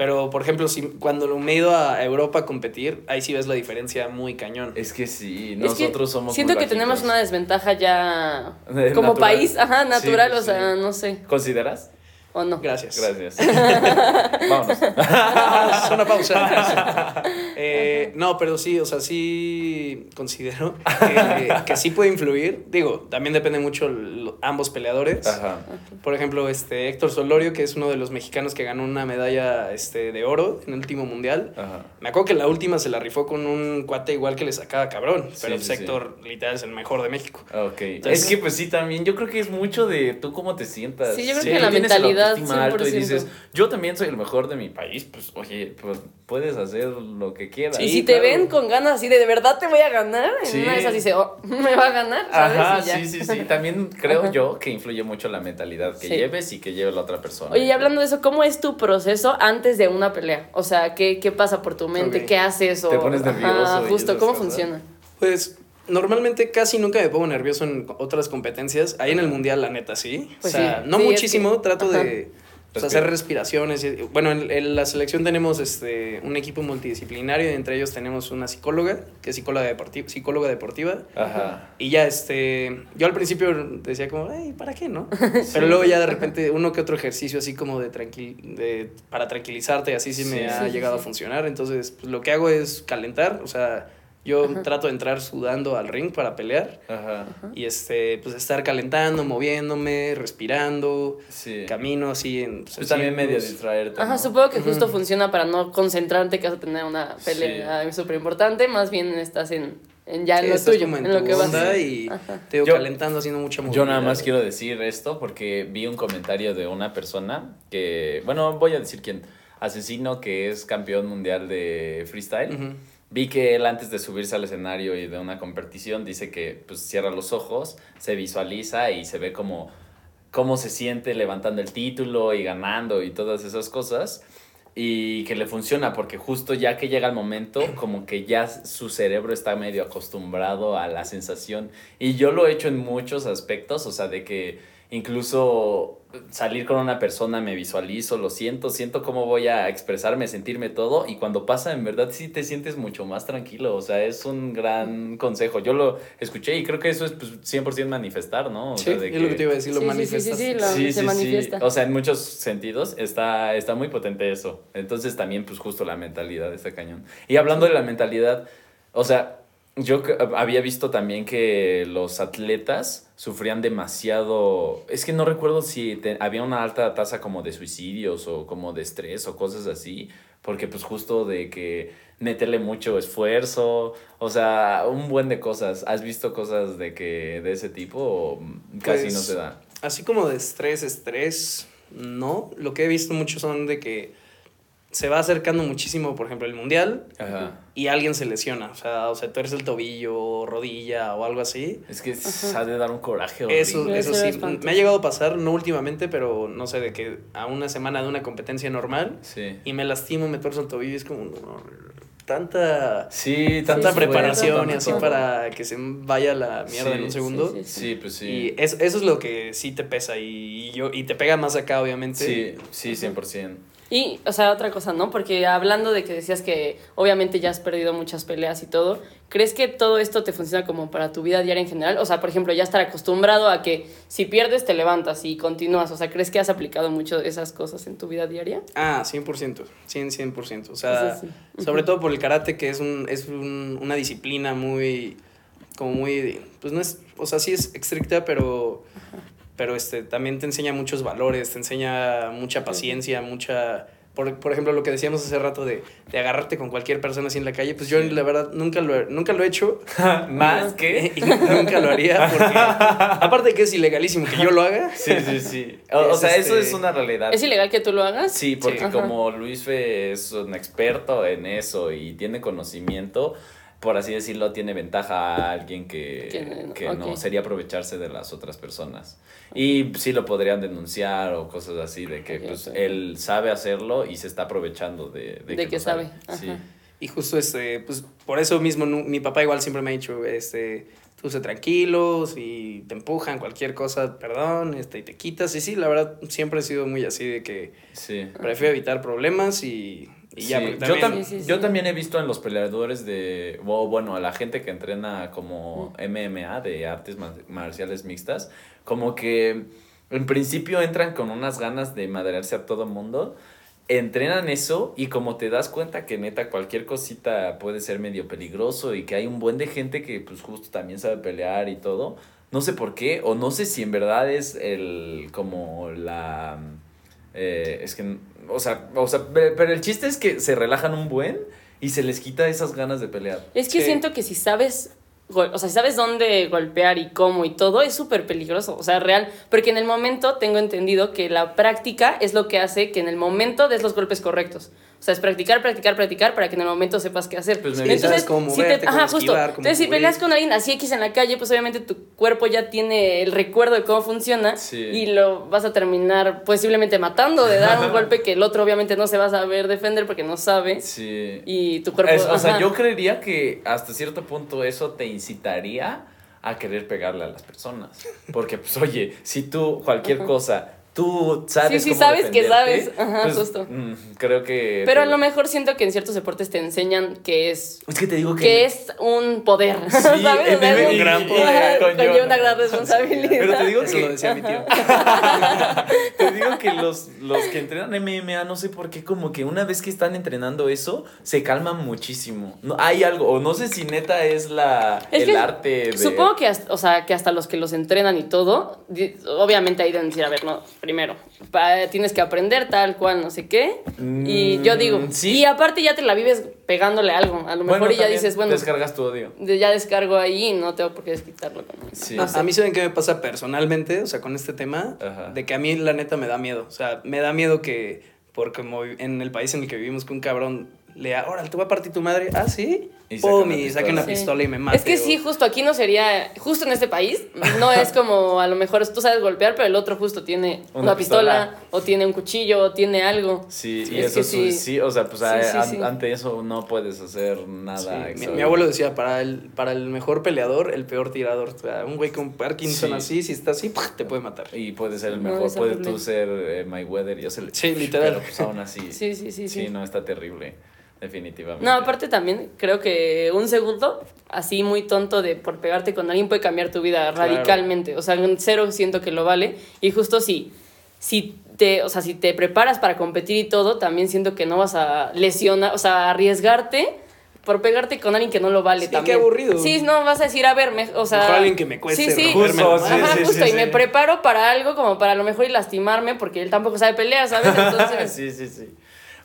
pero por ejemplo, si, cuando me he ido a Europa a competir, ahí sí ves la diferencia muy cañón. Es que sí, Es que nosotros somos Siento que tenemos una desventaja ya como natural. país, ajá, natural, Sí, o sea, no sé, ¿Consideras? O no. Gracias. Gracias. Vámonos. Vamos, una pausa. Eh, no, pero sí, o sea, sí considero que, que sí puede influir. Digo, también depende mucho lo- ambos peleadores. Ajá. Por ejemplo, este Héctor Solorio, que es uno de los mexicanos que ganó una medalla este, de oro en el último mundial. Ajá. Me acuerdo que la última se la rifó con un cuate igual que le sacaba cabrón. Pero sí, pues, sí. Héctor, literal, es el mejor de México. Ok. Entonces- es que pues sí, también yo creo que es mucho de tú cómo te sientas. Sí, yo creo que la tienes autoestima alto y 100%. dices, yo también soy el mejor de mi país, pues oye, pues puedes hacer lo que quieras. y si te claro. ven con ganas así de de verdad te voy a ganar, en Sí. una de esas dice, oh, me va a ganar, ¿sabes? Ajá, sí, sí, sí. También creo Ajá. yo que influye mucho la mentalidad que Sí. lleves y que lleve la otra persona. Oye, y hablando de eso, ¿cómo es tu proceso antes de una pelea? O sea, ¿qué, qué pasa por tu mente? ¿Qué haces? O, Te pones nervioso Ajá, justo, ¿cómo cosas. funciona? Pues normalmente casi nunca me pongo nervioso en otras competencias. Ahí en el mundial, la neta, sí. Pues o sea, sí. no Sí, es muchísimo, que- trato ajá. de pues, hacer respiraciones. Bueno, en, en la selección tenemos este, un equipo multidisciplinario y entre ellos tenemos una psicóloga, que es psicóloga, deportiva psicóloga deportiva. Ajá. Y ya, este, yo al principio decía como, ay, ¿para qué, no? Pero luego ya de repente uno que otro ejercicio así como de, tranquil de para tranquilizarte, así sí me Sí. ha llegado sí. a funcionar. Entonces, pues lo que hago es calentar, o sea, yo Ajá. trato de entrar sudando al ring para pelear Ajá. y este, pues estar calentando, moviéndome, respirando, Sí. camino así en... Pues también medio distraerte. Ajá, ¿no? supongo que justo funciona para no concentrarte que vas a tener una pelea súper importante, más bien estás en, en ya en Sí, lo estás tuyo, en, en lo que vas. onda y Ajá. te digo, Yo- calentando, haciendo mucha movilidad. Yo nada más quiero decir esto porque vi un comentario de una persona que, bueno, voy a decir quién, Asesino, que es campeón mundial de freestyle. Ujú. Vi que él antes de subirse al escenario y de una competición dice que pues cierra los ojos, se visualiza y se ve como cómo se siente levantando el título y ganando y todas esas cosas y que le funciona porque justo ya que llega el momento como que ya su cerebro está medio acostumbrado a la sensación. Y yo lo he hecho en muchos aspectos, o sea, de que incluso salir con una persona me visualizo, lo siento, siento cómo voy a expresarme, sentirme todo y cuando pasa en verdad sí te sientes mucho más tranquilo, o sea, es un gran consejo. Yo lo escuché y creo que eso es pues, 100% manifestar, ¿no? O Sí, sea, de es lo que te iba a decir, lo Sí, sí, sí, sí, sí, lo- se manifiesta. O sea, en muchos sentidos está, está muy potente eso. Entonces también, pues justo la mentalidad está cañón. Y hablando de la mentalidad, o sea, yo había visto también que los atletas sufrían demasiado. Es que no recuerdo si te- había una alta tasa como de suicidios o como de estrés o cosas así. Porque, pues, justo de que meterle mucho esfuerzo. O sea, un buen de cosas. ¿Has visto cosas de que de ese tipo o casi Pues, no se da? Así como de estrés, estrés, no. Lo que he visto mucho son de que se va acercando muchísimo, por ejemplo, el mundial Ajá. y alguien se lesiona. O sea, o sea, tuerce el tobillo, rodilla o algo así. Es que se ha de dar un coraje. Eso, eso sí, me ha llegado a pasar, no últimamente, pero no sé, de que a una semana de una competencia normal Sí. y me lastimo, me tuerzo el tobillo y es como, no, tanta, Sí, tanta sí, preparación y así todo. para que se vaya la mierda Sí, en un segundo. sí, sí. Sí, pues sí. Y eso, eso es lo que sí te pesa y, y yo, y te pega más acá, obviamente. Sí, sí, 100%. Y, o sea, otra cosa, ¿no? Porque hablando de que decías que obviamente ya has perdido muchas peleas y todo, ¿crees que todo esto te funciona como para tu vida diaria en general? O sea, por ejemplo, ya estar acostumbrado a que si pierdes te levantas y continúas. O sea, ¿crees que has aplicado mucho esas cosas en tu vida diaria? Ah, 100%, 100, 100%. O sea, sí. sobre todo por el karate, que es, un, es un- una disciplina muy, como muy, pues no es, o sea, sí es estricta, pero, pero este, también te enseña muchos valores, te enseña mucha paciencia, mucha... Por, por ejemplo, lo que decíamos hace rato de, de agarrarte con cualquier persona así en la calle, pues yo la verdad nunca lo, he- nunca lo he hecho. ¿Más que? Y nunca lo haría porque, aparte de que es ilegalísimo que yo lo haga. Sí, sí, sí. O, sea, eso este- es una realidad. ¿Es ilegal que tú lo hagas? Sí, porque Sí. Como Luis Fe es un experto en eso y tiene conocimiento, por así decirlo, tiene ventaja a alguien que, Que- que no sería aprovecharse de las otras personas. Y sí lo podrían denunciar o cosas así, de que pues él sabe hacerlo y se está aprovechando de, De que lo sabe, Sí. ajá. Y justo este, pues por eso mismo mi papá igual siempre me ha dicho, este, tú sé tranquilo, si te empujan cualquier cosa, perdón, este, y te quitas. Y sí, la verdad, siempre he sido muy así de que Sí. prefiero evitar problemas y, y ya. Sí, yo, también- tam- Sí, sí, yo también he visto en los peleadores de, o bueno, a la gente que entrena como MMA, de artes ma- marciales mixtas, como que en principio entran con unas ganas de madrearse a todo mundo, entrenan eso y como te das cuenta que neta cualquier cosita puede ser medio peligroso y que hay un buen de gente que pues justo también sabe pelear y todo, no sé por qué, o no sé si en verdad es el, como la... Eh, es que, o sea, o sea, pe- pero el chiste es que se relajan un buen y se les quita esas ganas de pelear. Es que Sí. siento que si sabes, o sea, si sabes dónde golpear y cómo y todo, es súper peligroso, o sea, real, porque en el momento tengo entendido que la práctica es lo que hace que en el momento des los golpes correctos. O sea, es practicar, practicar, practicar para que en el momento sepas qué hacer. Pues me sabes cómo si moverte, cómo ajá, justo. esquivar, Entonces, si peleas con alguien así X en la calle, pues obviamente tu cuerpo ya tiene el recuerdo de cómo funciona Sí. y lo vas a terminar posiblemente matando de dar un golpe que el otro obviamente no se va a saber defender porque no sabe Sí. y tu cuerpo... Es- o sea, ajá. yo creería que hasta cierto punto eso te incitaría a querer pegarle a las personas. Porque, pues, oye, si tú cualquier cosa, tú sabes Sí, sí, cómo sabes que sabes. Ajá, pues, justo. mm, creo que... Pero a lo mejor siento que en ciertos deportes te enseñan que es Es que te digo que... que es un poder, ¿sabes? en O sea, el- es un gran poder, conlleva- una gran responsabilidad. Pero te digo Eso que... lo decía mi tío. Te digo que los, los que entrenan MMA, no sé por qué, como que una vez que están entrenando eso, se calman muchísimo. No, hay algo, o no sé si neta es la Es el que arte de. Supongo que hasta, o sea, que hasta los que los entrenan y todo, obviamente ahí deben decir, a ver, no, primero, pa- tienes que aprender tal cual, no sé qué. y yo digo, Mm, sí. y aparte ya te la vives pegándole algo, a lo mejor Bueno, y ya dices, bueno, Descargas tu odio. ya descargo ahí y no tengo por qué desquitarlo. Con Sí. A, a mí saben qué me pasa personalmente, o sea, con este tema, Ajá. de que a mí la neta me da miedo. O sea, me da miedo que, por como en el país en el que vivimos, que un cabrón lea, órale, te voy a partir tu madre. Ah, sí. Y saca Pum, una y saque pistola. una Sí. pistola y me mate. Es que o- sí, justo aquí no sería, justo en este país, no es como a lo mejor tú sabes golpear, pero el otro justo tiene Una una, pistola, pistola. o tiene un cuchillo o tiene algo. Sí, y Es eso sí. sí. sí, o sea, pues Sí, a- sí, sí. ante eso no puedes hacer Sí, nada. mi, mi abuelo decía, para el, para el mejor peleador, el peor tirador. O sea, un güey con Parkinson Sí. así, si está así, te puede matar. Y puede ser el No, mejor, es puede tú ser eh, Mayweather, yo sé. Sí, literal. Pero pues aún así. Sí, sí, sí, sí. no, está terrible, definitivamente. No, aparte también creo que un segundo así muy tonto de por pegarte con alguien puede cambiar tu vida Claro. radicalmente. O sea, en cero siento que lo vale. Y justo si, si te, o sea, si te preparas para competir y todo, también siento que no vas a lesionar, o sea, arriesgarte por pegarte con alguien que no lo vale Sí, qué también. aburrido. Sí, no, vas a decir, a ver, me- o sea... Mejor alguien que me cueste Sí, sí. Justo, sí. Ajá, sí, justo, sí, y me preparo para algo como para a lo mejor y lastimarme porque él tampoco sabe pelear, ¿sabes? Entonces, sí, sí, sí.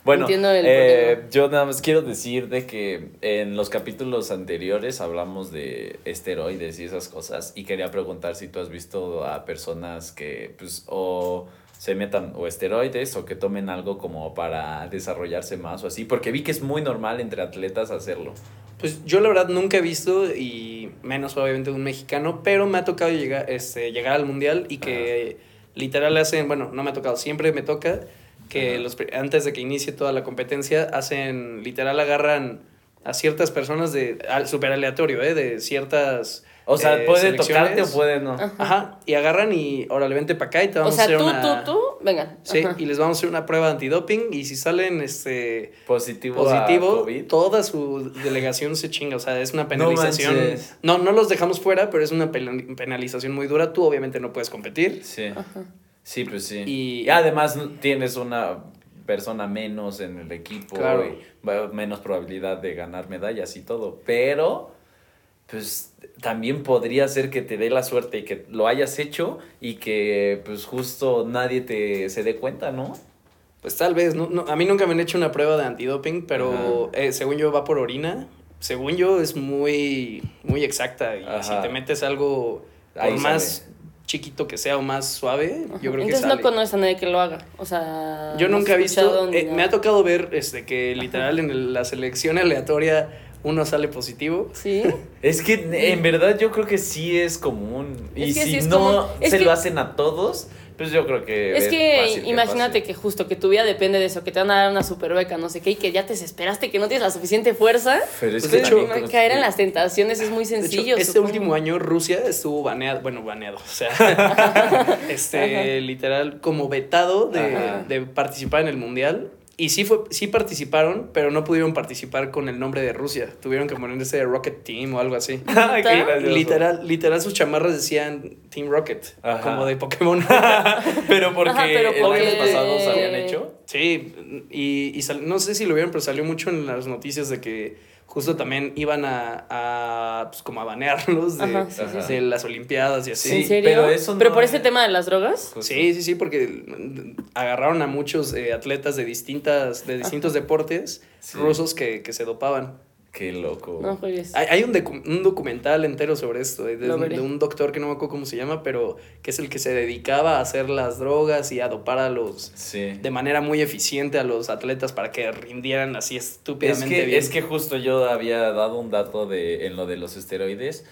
Bueno, Entiendo el eh, yo nada más quiero decir de que en los capítulos anteriores hablamos de esteroides y esas cosas y quería preguntar si tú has visto a personas que pues o se metan o esteroides o que tomen algo como para desarrollarse más o así, porque vi que es muy normal entre atletas hacerlo. Pues yo la verdad nunca he visto, y menos obviamente de un mexicano, pero me ha tocado llegar, este, llegar al mundial y que literal hacen, bueno, no me ha tocado, siempre me toca que Ajá. los, antes de que inicie toda la competencia, hacen, literal agarran a ciertas personas de, al, super aleatorio, ¿eh? De ciertas... O sea, eh, puede tocarte o puede no. Ajá, y agarran y, órale, vente para acá y te o vamos sea, a hacer tú, una... tú, tú, venga. Sí, Ajá. y les vamos a hacer una prueba de antidoping y si salen, este Positivo, a positivo, COVID. toda su delegación se chinga. O sea, es una No penalización. manches. No, no, los dejamos fuera, pero es una pena- penalización muy dura. Tú obviamente no puedes competir. Sí. Sí, pues sí. Y- además tienes una persona menos en el equipo Claro. y menos probabilidad de ganar medallas y todo. Pero, pues también podría ser que te dé la suerte y que lo hayas hecho y que pues justo nadie te se dé cuenta, ¿no? Pues tal vez, no, no, a mí nunca me han hecho una prueba de antidoping, pero eh, según yo va por orina. Según yo es muy, muy exacta y Ajá. si te metes algo por Ahí más sale. Chiquito que sea o más suave, yo creo que Entonces no conoces a nadie que lo haga. O sea. Yo nunca he visto, eh, me ha tocado ver este que literal en el- la selección aleatoria uno sale positivo. Sí. Es que en verdad yo creo que sí es común. Y Es si sí es no común. Es se que- lo hacen a todos, pues yo creo que Es que fácil imagínate que justo que tu vida depende de eso, que te van a dar una super beca, no sé qué, y que ya te desesperaste, que no tienes la suficiente fuerza. Pero es Pues que de hecho, caer en las tentaciones es muy De hecho, sencillo. este último año Rusia estuvo baneado, bueno, baneado, o sea, este, literal, como vetado de, de participar en el mundial. Y sí, fue, sí participaron, pero no pudieron participar con el nombre de Rusia. Tuvieron que ponerse Rocket Team o algo así. Gracioso. Literal, literal sus chamarras decían Team Rocket, Ajá. como de Pokémon. Pero porque Ajá, pero el porque- año pasado se habían hecho. Sí, y, y sal- no sé si lo vieron, pero salió mucho en las noticias de que justo también iban a, a pues, como a banearlos de, Ajá, sí, sí, sí. de las Olimpiadas y así. Sí, ¿En serio? pero eso no ¿Pero por es- ese tema de las drogas? Sí, sí, sí, porque agarraron a muchos eh, atletas de distintas, de distintos deportes Sí. rusos que, que se dopaban. Qué loco. No juegues. Hay, hay un, docu- un documental entero sobre esto, de, de veré. de un doctor que no me acuerdo cómo se llama, pero que es el que se dedicaba a hacer las drogas y a dopar a los, Sí. de manera muy eficiente a los atletas para que rindieran así Es estúpidamente que, bien. es que justo yo había dado un dato de, en lo de los esteroides,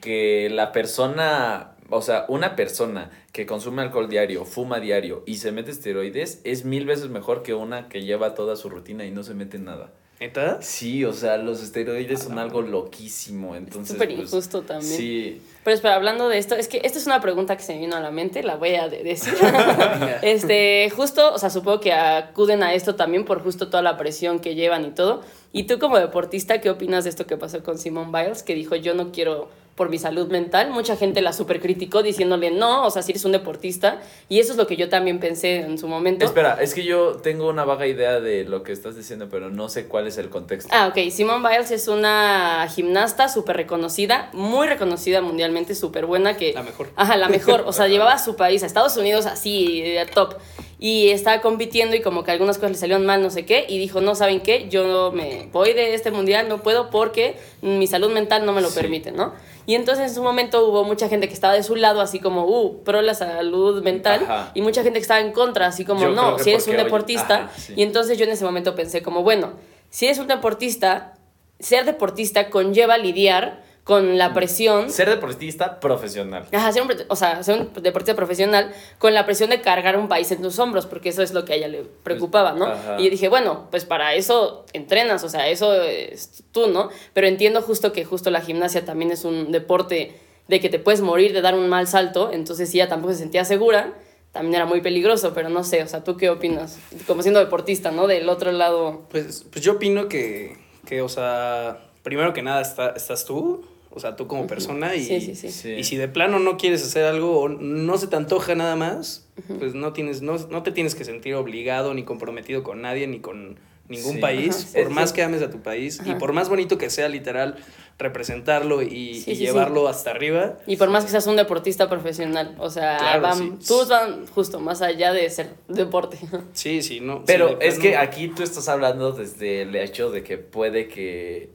que la persona, o sea, una persona que consume alcohol diario, fuma diario y se mete esteroides es mil veces mejor que una que lleva toda su rutina y no se mete nada. ¿Neta? Sí, o sea, los esteroides son algo loquísimo, entonces... Súper pues, injusto también. Sí, Pero espera, hablando de esto, es que esta es una pregunta que se me vino a la mente, la voy a de- decir. este, justo, o sea, supongo que acuden a esto también por justo toda la presión que llevan y todo. Y tú como deportista, ¿qué opinas de esto que pasó con Simone Biles? Que dijo, yo no quiero por mi salud mental. Mucha gente la super criticó diciéndole, no, o sea, si eres un deportista. Y eso es lo que yo también pensé en su momento. Espera, es que yo tengo una vaga idea de lo que estás diciendo, pero no sé cuál es el contexto. Ah, ok. Simone Biles es una gimnasta súper reconocida, muy reconocida mundialmente, súper buena que... La mejor. Ajá, la mejor. O sea, llevaba a su país, a Estados Unidos, así, eh, top. Y estaba compitiendo y como que algunas cosas le salieron mal, no sé qué. Y dijo, no, ¿saben qué? Yo me voy de este mundial, no puedo porque mi salud mental no me lo Sí. permite, ¿no? Y entonces en su momento hubo mucha gente que estaba de su lado, así como, uh, pro la salud mental. Ajá. Y mucha gente que estaba en contra, así como, Yo no, si eres un hoy- deportista. ajá, sí. Y entonces yo en ese momento pensé como, bueno, si eres un deportista, ser deportista conlleva lidiar con la presión. Ser deportista profesional. Ajá, ser un, o sea, ser un deportista profesional con la presión de cargar un país en tus hombros, porque eso es lo que a ella le preocupaba, ¿no? Ajá. Y yo dije, bueno, pues para eso entrenas, o sea, eso es tú, ¿no? Pero entiendo justo que justo la gimnasia también es un deporte de que te puedes morir de dar un mal salto, entonces si ella tampoco se sentía segura, también era muy peligroso, pero no sé, o sea, ¿tú qué opinas? Como siendo deportista, ¿no? Del otro lado. Pues, pues yo opino que, que, o sea, primero que nada está, estás tú, o sea, tú como persona y, Sí, sí, sí. Sí. y si de plano no quieres hacer algo o no se te antoja nada más, pues no, tienes, no, no te tienes que sentir obligado ni comprometido con nadie ni con ningún Sí. país, Ajá. por Sí, más sí. que ames a tu país y por más bonito que sea literal representarlo y, Sí, y sí, sí. llevarlo hasta arriba. Y por más que seas un deportista profesional, o sea, Claro, van, sí. todos van justo más allá de ser deporte. Sí, sí, no. Pero es que aquí tú estás hablando desde el hecho de que puede que,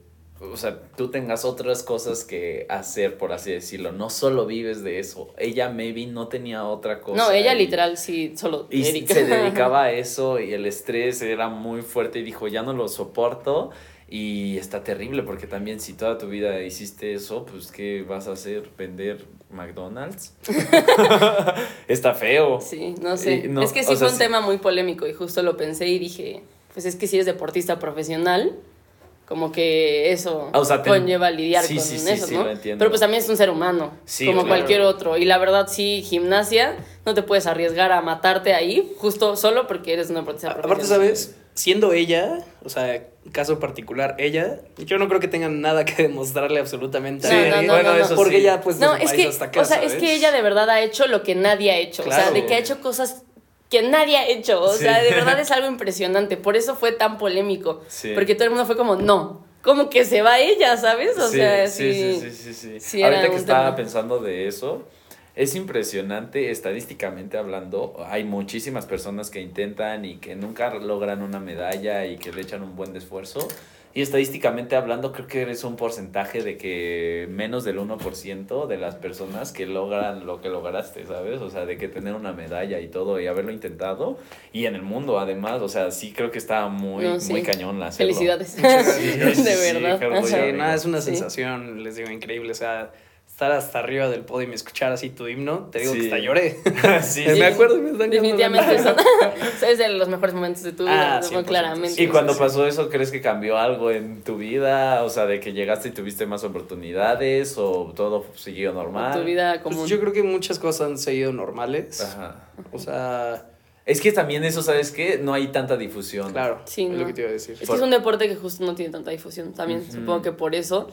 o sea, tú tengas otras cosas que hacer, por así decirlo. No solo vives de eso. Ella maybe no tenía otra cosa. No, ella y- literal sí, solo Y Erika. se dedicaba a eso y el estrés era muy fuerte y dijo, ya no lo soporto. Y está terrible porque también si toda tu vida hiciste eso, pues ¿qué vas a hacer? ¿Vender McDonald's? está feo. Sí, no sé. Y no, es que sí sea, fue un tema muy polémico y justo lo pensé y dije, pues es que si eres deportista profesional, como que eso Ah, o sea, te- conlleva lidiar sí, con sí, sí, eso, sí, ¿no? lo entiendo. Pero pues también es un ser humano, Sí, como claro. cualquier otro. Y la verdad, sí, gimnasia, no te puedes arriesgar a matarte ahí, justo solo porque eres una deportista A- profesional. Aparte, ¿sabes? Siendo ella, o sea, caso particular, ella, yo no creo que tengan nada que demostrarle absolutamente Sí, a nadie. no, no, no, no. eso Porque sí. ella, pues, No, su es país que, hasta acá, o sea, es que ella de verdad ha hecho lo que nadie ha hecho. O sea, Claro. de que ha hecho cosas que nadie ha hecho. O Sí. sea, de verdad es algo impresionante. Por eso fue tan polémico. Sí. Porque todo el mundo fue como, no, como que se va ella, ¿sabes? O sí, sea, sí, sí. sí, sí, sí, Ahorita que estaba tema. pensando de eso, es impresionante estadísticamente hablando. Hay muchísimas personas que intentan y que nunca logran una medalla y que le echan un buen esfuerzo. Y estadísticamente hablando, creo que eres un porcentaje de que menos del 1% de las personas que logran lo que lograste, ¿sabes? O sea, de que tener una medalla y todo y haberlo intentado. Y en el mundo, además, o sea, sí creo que está muy, No, sí. muy cañón hacerlo. Felicidades. Sí, de sí, verdad. orgullo, Sí, no, es una Sí. sensación, les digo, increíble. O sea, estar hasta arriba del podio y escuchar así tu himno, te digo Sí. que hasta lloré. Sí, me acuerdo y me están Definitivamente son, es de los mejores momentos de tu vida, Ah, ¿no? 100%. claramente. Y cuando pasó eso, ¿crees que cambió algo en tu vida? O sea, de que llegaste y tuviste más oportunidades o todo siguió normal. tu vida Pues común. yo creo que muchas cosas han seguido normales. Ajá. O sea, Es que también eso, ¿sabes qué? No hay tanta difusión. claro, Sí, es no. lo que te iba a decir. Es que es un deporte que justo no tiene tanta difusión. También supongo que por eso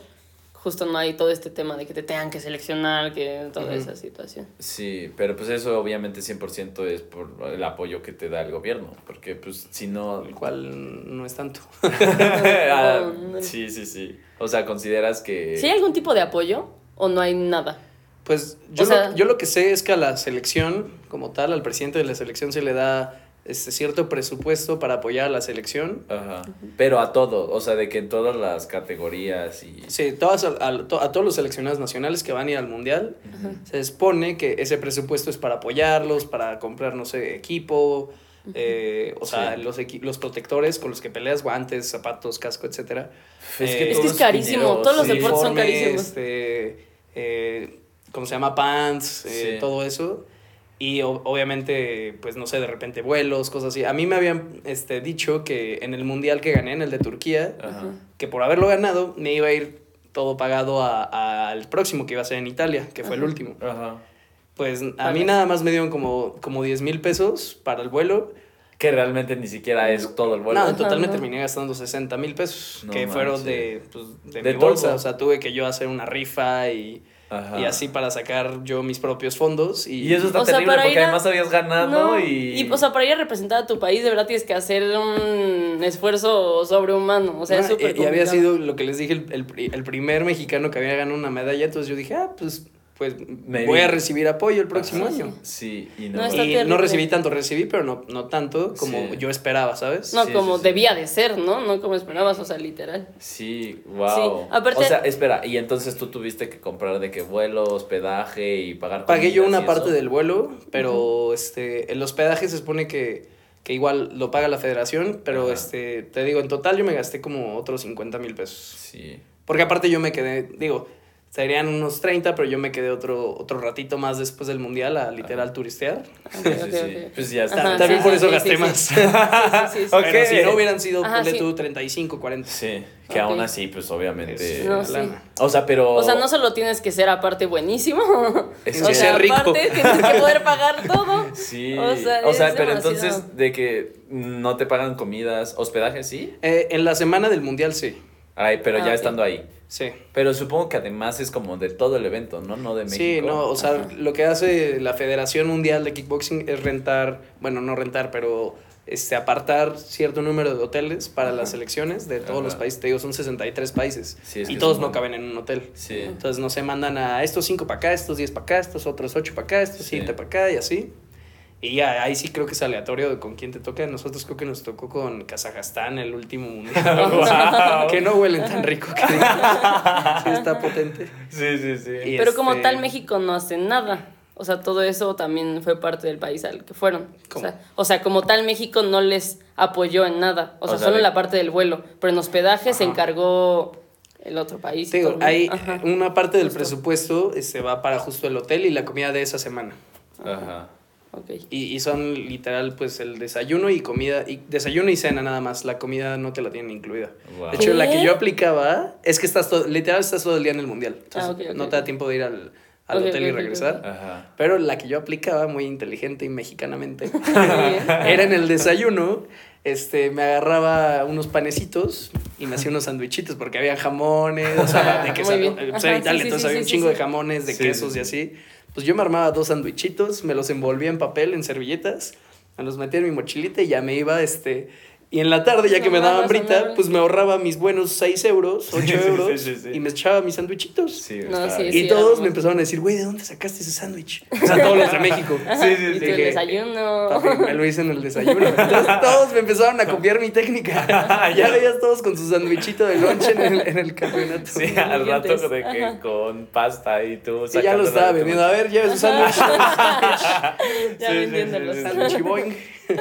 justo no hay todo este tema de que te tengan que seleccionar, que toda esa situación. Sí, pero pues eso obviamente 100% es por el apoyo que te da el gobierno, porque pues si no... El cual no es tanto. Ah, sí, sí, sí. O sea, consideras que... ¿Sí hay algún tipo de apoyo o no hay nada? Pues yo, O sea- lo, yo lo que sé es que a la selección, como tal, al presidente de la selección se le da este cierto presupuesto para apoyar a la selección. Ajá. Pero a todo, o sea, de que en todas las categorías y... Sí, todas, a, a- to- a todos los seleccionados nacionales que van a ir al mundial, se supone que ese presupuesto es para apoyarlos, para comprar, no sé, equipo, eh, o sea, Sí. los, equi- los protectores con los que peleas, guantes, zapatos, casco, etcétera. Es Eh, que, Es que es carísimo, dinero, todos los sí. deportes son carísimos. Este, eh, ¿cómo se llama? Pants, eh, Sí. todo eso. Y o- obviamente, pues no sé, de repente vuelos, cosas así. A mí me habían este, dicho que en el mundial que gané, en el de Turquía, Ajá. que por haberlo ganado me iba a ir todo pagado a- al próximo que iba a ser en Italia, que fue el Ajá. último. Ajá. Pues a mí nada más me dieron como, como 10 mil pesos para el vuelo. Que realmente ni siquiera es todo el vuelo. no, en total me terminé gastando 60 mil pesos, No que fueron manches. de, pues, de, De mi bolsa. todo. O sea, tuve que yo hacer una rifa y, Ajá. y así para sacar yo mis propios fondos. Y, Y eso está O sea, terrible para porque a- además habías ganado No, y... o sea, para ir a representar a tu país, de verdad tienes que hacer un esfuerzo sobrehumano. O sea, es Ah, súper y, y había sido lo que les dije, el, el primer mexicano que había ganado una medalla. Entonces yo dije, ah, pues, pues Maybe. voy a recibir apoyo el próximo Ajá. año. Sí, y no. No, Y no recibí tanto, recibí, pero no, no tanto como Sí. yo esperaba, ¿sabes? No, Sí, como sí, sí. debía de ser, ¿no? No como esperabas, o sea, literal. Sí, wow. Sí, aparte- O sea, espera, y entonces tú tuviste que comprar de qué vuelo, hospedaje y pagar Pagué yo una parte eso? del vuelo, pero este el hospedaje se supone que, que igual lo paga la federación, pero Ajá. este te digo, en total yo me gasté como otros 50 mil pesos. Sí. Porque aparte yo me quedé, digo, serían unos 30, pero yo me quedé otro, otro ratito más después del mundial a literal turistear. Ok, Sí, ok, sí, sí. ok. Pues ya está. Ajá, También sí, por sí, eso sí, gasté sí, más. sí. Sí, sí, sí. Ok. Pero si no hubieran sido, Ajá, ponle sí. tú 35, 40. Sí, que aún así, pues obviamente. No, una sí. lana. O sea, pero. O sea, no solo tienes que ser aparte buenísimo, Es o que sea, ser rico. aparte tienes que poder pagar todo. Sí. O sea, O sea, pero demasiado. entonces, de que no te pagan comidas, hospedaje, sí. Eh, en la semana del mundial sí, Ay, pero Ah, ya ok. estando ahí. Sí. Pero supongo que además es como de todo el evento, ¿no? No de México. Sí, no, o sea, Ajá. lo que hace la Federación Mundial de Kickboxing es rentar, bueno, no rentar, pero este, apartar cierto número de hoteles para las selecciones de todos los Ajá. países. Te digo, son 63 países. Sí, y todos no buen- caben en un hotel. Sí. Entonces, no se mandan a estos 5 para acá, estos 10 para acá, estos otros 8 para acá, estos Sí. 7 para acá y así. Y ya, ahí sí creo que es aleatorio de con quién te toca. Nosotros creo que nos tocó con Kazajstán el último mundial. Que no huelen tan rico que. Sí, está potente. Sí, sí, sí. Y Pero como este- tal, México no hace nada. O sea, todo eso también fue parte del país al que fueron. O sea, o sea, como tal, México no les apoyó en nada. O sea, O sea, solo en de- la parte del vuelo. Pero en hospedaje se encargó el otro país. digo, todo. hay Ajá. una parte del Justo. presupuesto este, va para justo el hotel y la comida de esa semana. Ajá. Y, y son literal, pues, el desayuno y comida, y desayuno y cena nada más. La comida no te la tienen incluida. Wow. De hecho, la que yo aplicaba es que estás todo, literal estás todo el día en el mundial. Entonces, Ah, ok, no te da tiempo de ir al, al hotel y regresar. Ajá. Pero la que yo aplicaba, muy inteligente y mexicanamente, era en el desayuno. Este, me agarraba unos panecitos y me hacía unos sandwichitos porque había jamones, o sea, de queso. Ajá, y tal, sí, sí, entonces sí, había sí, un sí, chingo sí. de jamones, de Sí, quesos sí, y así. Pues yo me armaba dos sandwichitos, me los envolvía en papel, en servilletas, me los metía en mi mochilita y ya me iba, este... Y en la tarde, ya que me daban brita, pues me ahorraba mis buenos 6 euros, 8 Sí, sí, euros, sí, sí. y me echaba mis sandwichitos. Sí, No. Y sí, todos me empezaron a decir, güey, ¿de dónde sacaste ese sándwich? O sea, todos los de México. Sí, sí, y sí. tu el Dije, desayuno. Papi, me lo hice en el desayuno. Entonces todos me empezaron a copiar mi técnica. Ya veías todos con su sandwichito de lonche en el, en el campeonato. Sí, al rato de que con pasta y tú Y ya lo estaba vendiendo. A ver, lleve su sándwich. ya Sí, sí, vendiéndolos. sí, sí, Sándwich y boing.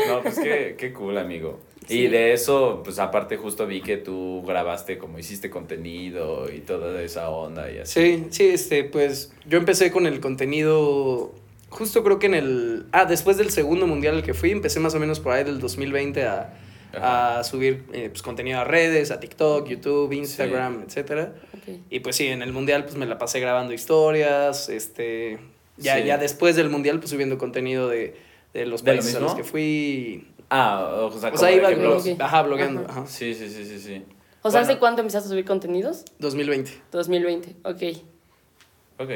No, pues qué, qué cool, amigo. Sí. Y de eso, pues aparte justo vi que tú grabaste como hiciste contenido y toda esa onda y así. Sí, sí, este, pues yo empecé con el contenido. Justo creo que en el. Ah, después del segundo mundial al que fui, empecé más o menos por ahí del 2020 a, a subir eh, pues, contenido a redes, a TikTok, YouTube, Instagram, etcétera. Ok. Y pues sí, en el mundial pues me la pasé grabando historias, este, ya, Sí. ya después del mundial pues subiendo contenido de, de los ¿De lo países a los que fui. Ah, o sea, O sea, iba, que blog. blogs. Ok. ajá, blogueando, Ajá. ajá. Sí, sí, sí, sí, sí. O sea, Bueno, ¿hace cuánto empezaste a subir contenidos? 2020. 2020. Ok. Ok.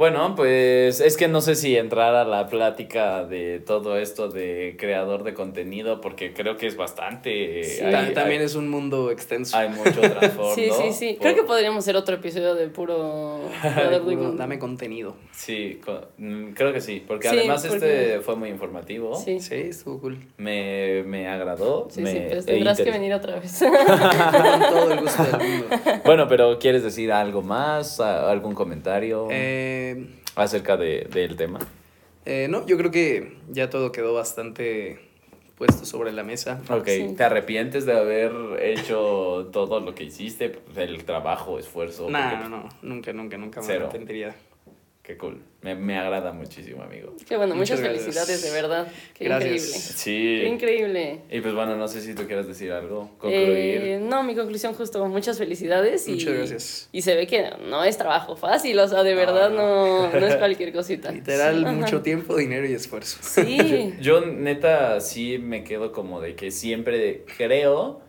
Bueno, pues es que no sé si entrar a la plática de todo esto de creador de contenido, porque creo que es bastante. Sí. hay- Ta- hay- También es un mundo extenso. Hay mucho trasfondo. Sí, sí, sí. por- Creo que podríamos hacer otro episodio de puro. de dame contenido. Sí, co- mm, creo que sí, porque Sí, además porque- este fue muy informativo. Sí. Sí, estuvo cool. Me, me agradó. Sí, me, sí, pero e tendrás que venir otra vez. Con todo el gusto del mundo. Bueno, pero ¿quieres decir algo más? ¿A- ¿Algún comentario Eh, acerca de, del tema? eh, no, yo creo que ya todo quedó bastante puesto sobre la mesa. Ok, Sí. ¿te arrepientes de haber hecho todo lo que hiciste? El trabajo, esfuerzo. No, Porque- no, no, nunca, nunca, nunca me Cero. arrepentiría. Qué cool. Me, me agrada muchísimo, amigo. Qué bueno, muchas, felicidades, de verdad. Qué Gracias. increíble. Sí. Qué increíble. Y pues bueno, no sé si tú quieras decir algo, concluir. Eh, no, mi conclusión justo, muchas felicidades. Y, Muchas gracias. Y se ve que no es trabajo fácil, o sea, de verdad no, no es cualquier cosita. Literal, mucho tiempo, dinero y esfuerzo. Sí. Yo neta sí me quedo como de que siempre creo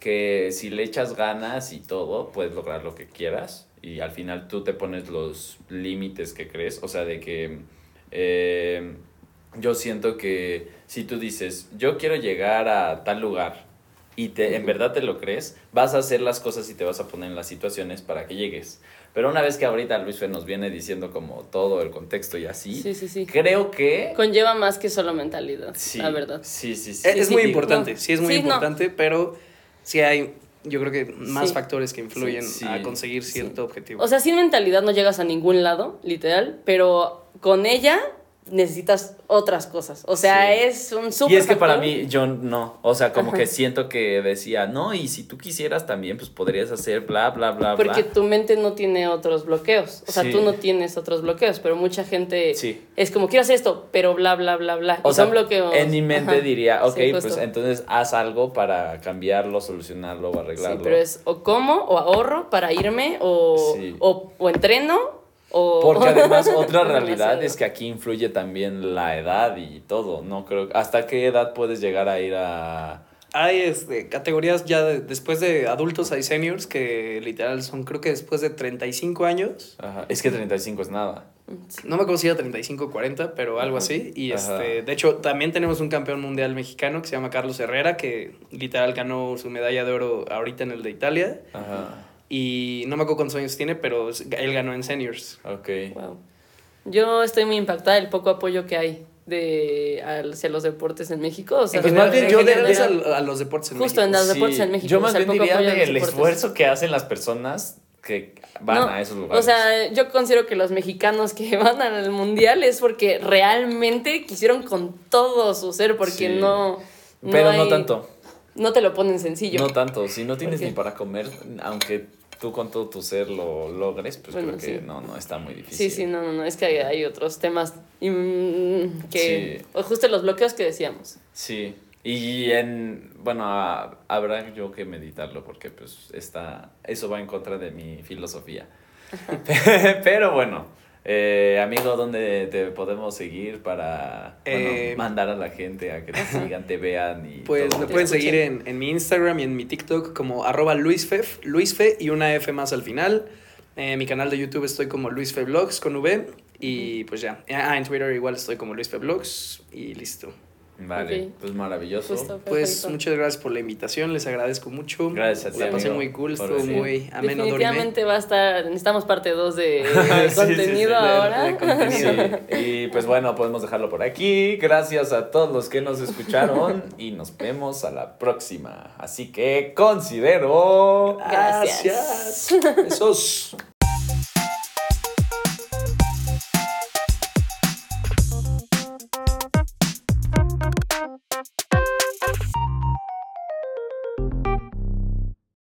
que si le echas ganas y todo, puedes lograr lo que quieras y al final tú te pones los límites que crees, o sea, de que eh, yo siento que si tú dices, yo quiero llegar a tal lugar y te, en verdad te lo crees, vas a hacer las cosas y te vas a poner en las situaciones para que llegues. Pero una vez que ahorita Luis Fe nos viene diciendo como todo el contexto y así, Sí, sí, sí. creo que... Conlleva más que solo mentalidad, Sí, la verdad. Sí, sí, sí. Es, es sí, muy digo, importante, no. sí es muy Sí, no. importante, pero sí hay, yo creo que más Sí. factores que influyen Sí, a conseguir cierto objetivo. O sea, sin mentalidad no llegas a ningún lado, literal, pero con ella necesitas otras cosas. O sea, Sí. es un súper Y es que para mí, yo no. O sea, como Ajá. que siento que decía, no, y si tú quisieras también, pues podrías hacer bla, bla, bla, Porque bla. tu mente no tiene otros bloqueos. O sea, Sí. tú no tienes otros bloqueos, pero mucha gente Sí. es como, quiero hacer esto, pero bla, bla, bla, bla. O y sea, son bloqueos. en mi mente Ajá. diría, ok, Sí, pues justo. entonces haz algo para cambiarlo, solucionarlo o Sí, arreglarlo. pero es o como, o ahorro para irme, o, Sí. o, o entreno, o... Porque además otra realidad es que aquí influye también la edad y todo. No creo. ¿Hasta qué edad puedes llegar a ir a Hay este, categorías ya de- después de adultos hay seniors que literal son creo que después de 35 años. Ajá, Es que 35 es nada. No me acuerdo si era 35 o 40, pero algo así. Y Ajá. este, de hecho, también tenemos un campeón mundial mexicano que se llama Carlos Herrera, que literal ganó su medalla de oro ahorita en el de Italia. Ajá. Y no me acuerdo cuántos años tiene, pero él ganó en seniors. Ok. Wow. Yo estoy muy impactada del poco apoyo que hay de hacia los deportes en México. O sea, Pues más bien en yo de, a, a los deportes en Justo en México. los deportes Sí, en México. Yo o más sea, bien diría del deportes. esfuerzo que hacen las personas que van No, a esos lugares. O sea, yo considero que los mexicanos que van al mundial es porque realmente quisieron con todo su ser, porque Sí. no. pero no tanto. No te lo ponen sencillo. No tanto. Si no tienes ni para comer, aunque tú con todo tu ser lo logres, pues Bueno, creo que no, no está muy difícil. Sí, sí, no, no, no, es que hay, hay otros temas mm, que... Sí. O justo los bloqueos que decíamos. Sí. Y en, bueno, a- habrá yo que meditarlo porque pues está, eso va en contra de mi filosofía. Pero bueno, eh, amigo, ¿dónde te podemos seguir para bueno, Eh, mandar a la gente a que te sigan, te vean y Pues todo? me pueden seguir en, en mi Instagram y en mi TikTok como arroba luisfef, luisfe y una F más al final. En mi canal de YouTube estoy como luisfe vlogs con V y pues ya. Ah, en Twitter igual estoy como luisfe vlogs y listo. Vale, pues maravilloso. Justo. Pues muchas gracias por la invitación, les agradezco mucho. Gracias a ti, La pasé amigo, muy cool, estuvo muy ameno. Definitivamente va a estar... Necesitamos parte 2 de, de Sí, sí, contenido sí, de- ahora. de contenido. Sí, y pues bueno, podemos dejarlo por aquí. Gracias a todos los que nos escucharon y nos vemos a la próxima. Así que considero... Gracias. Gracias. Besos.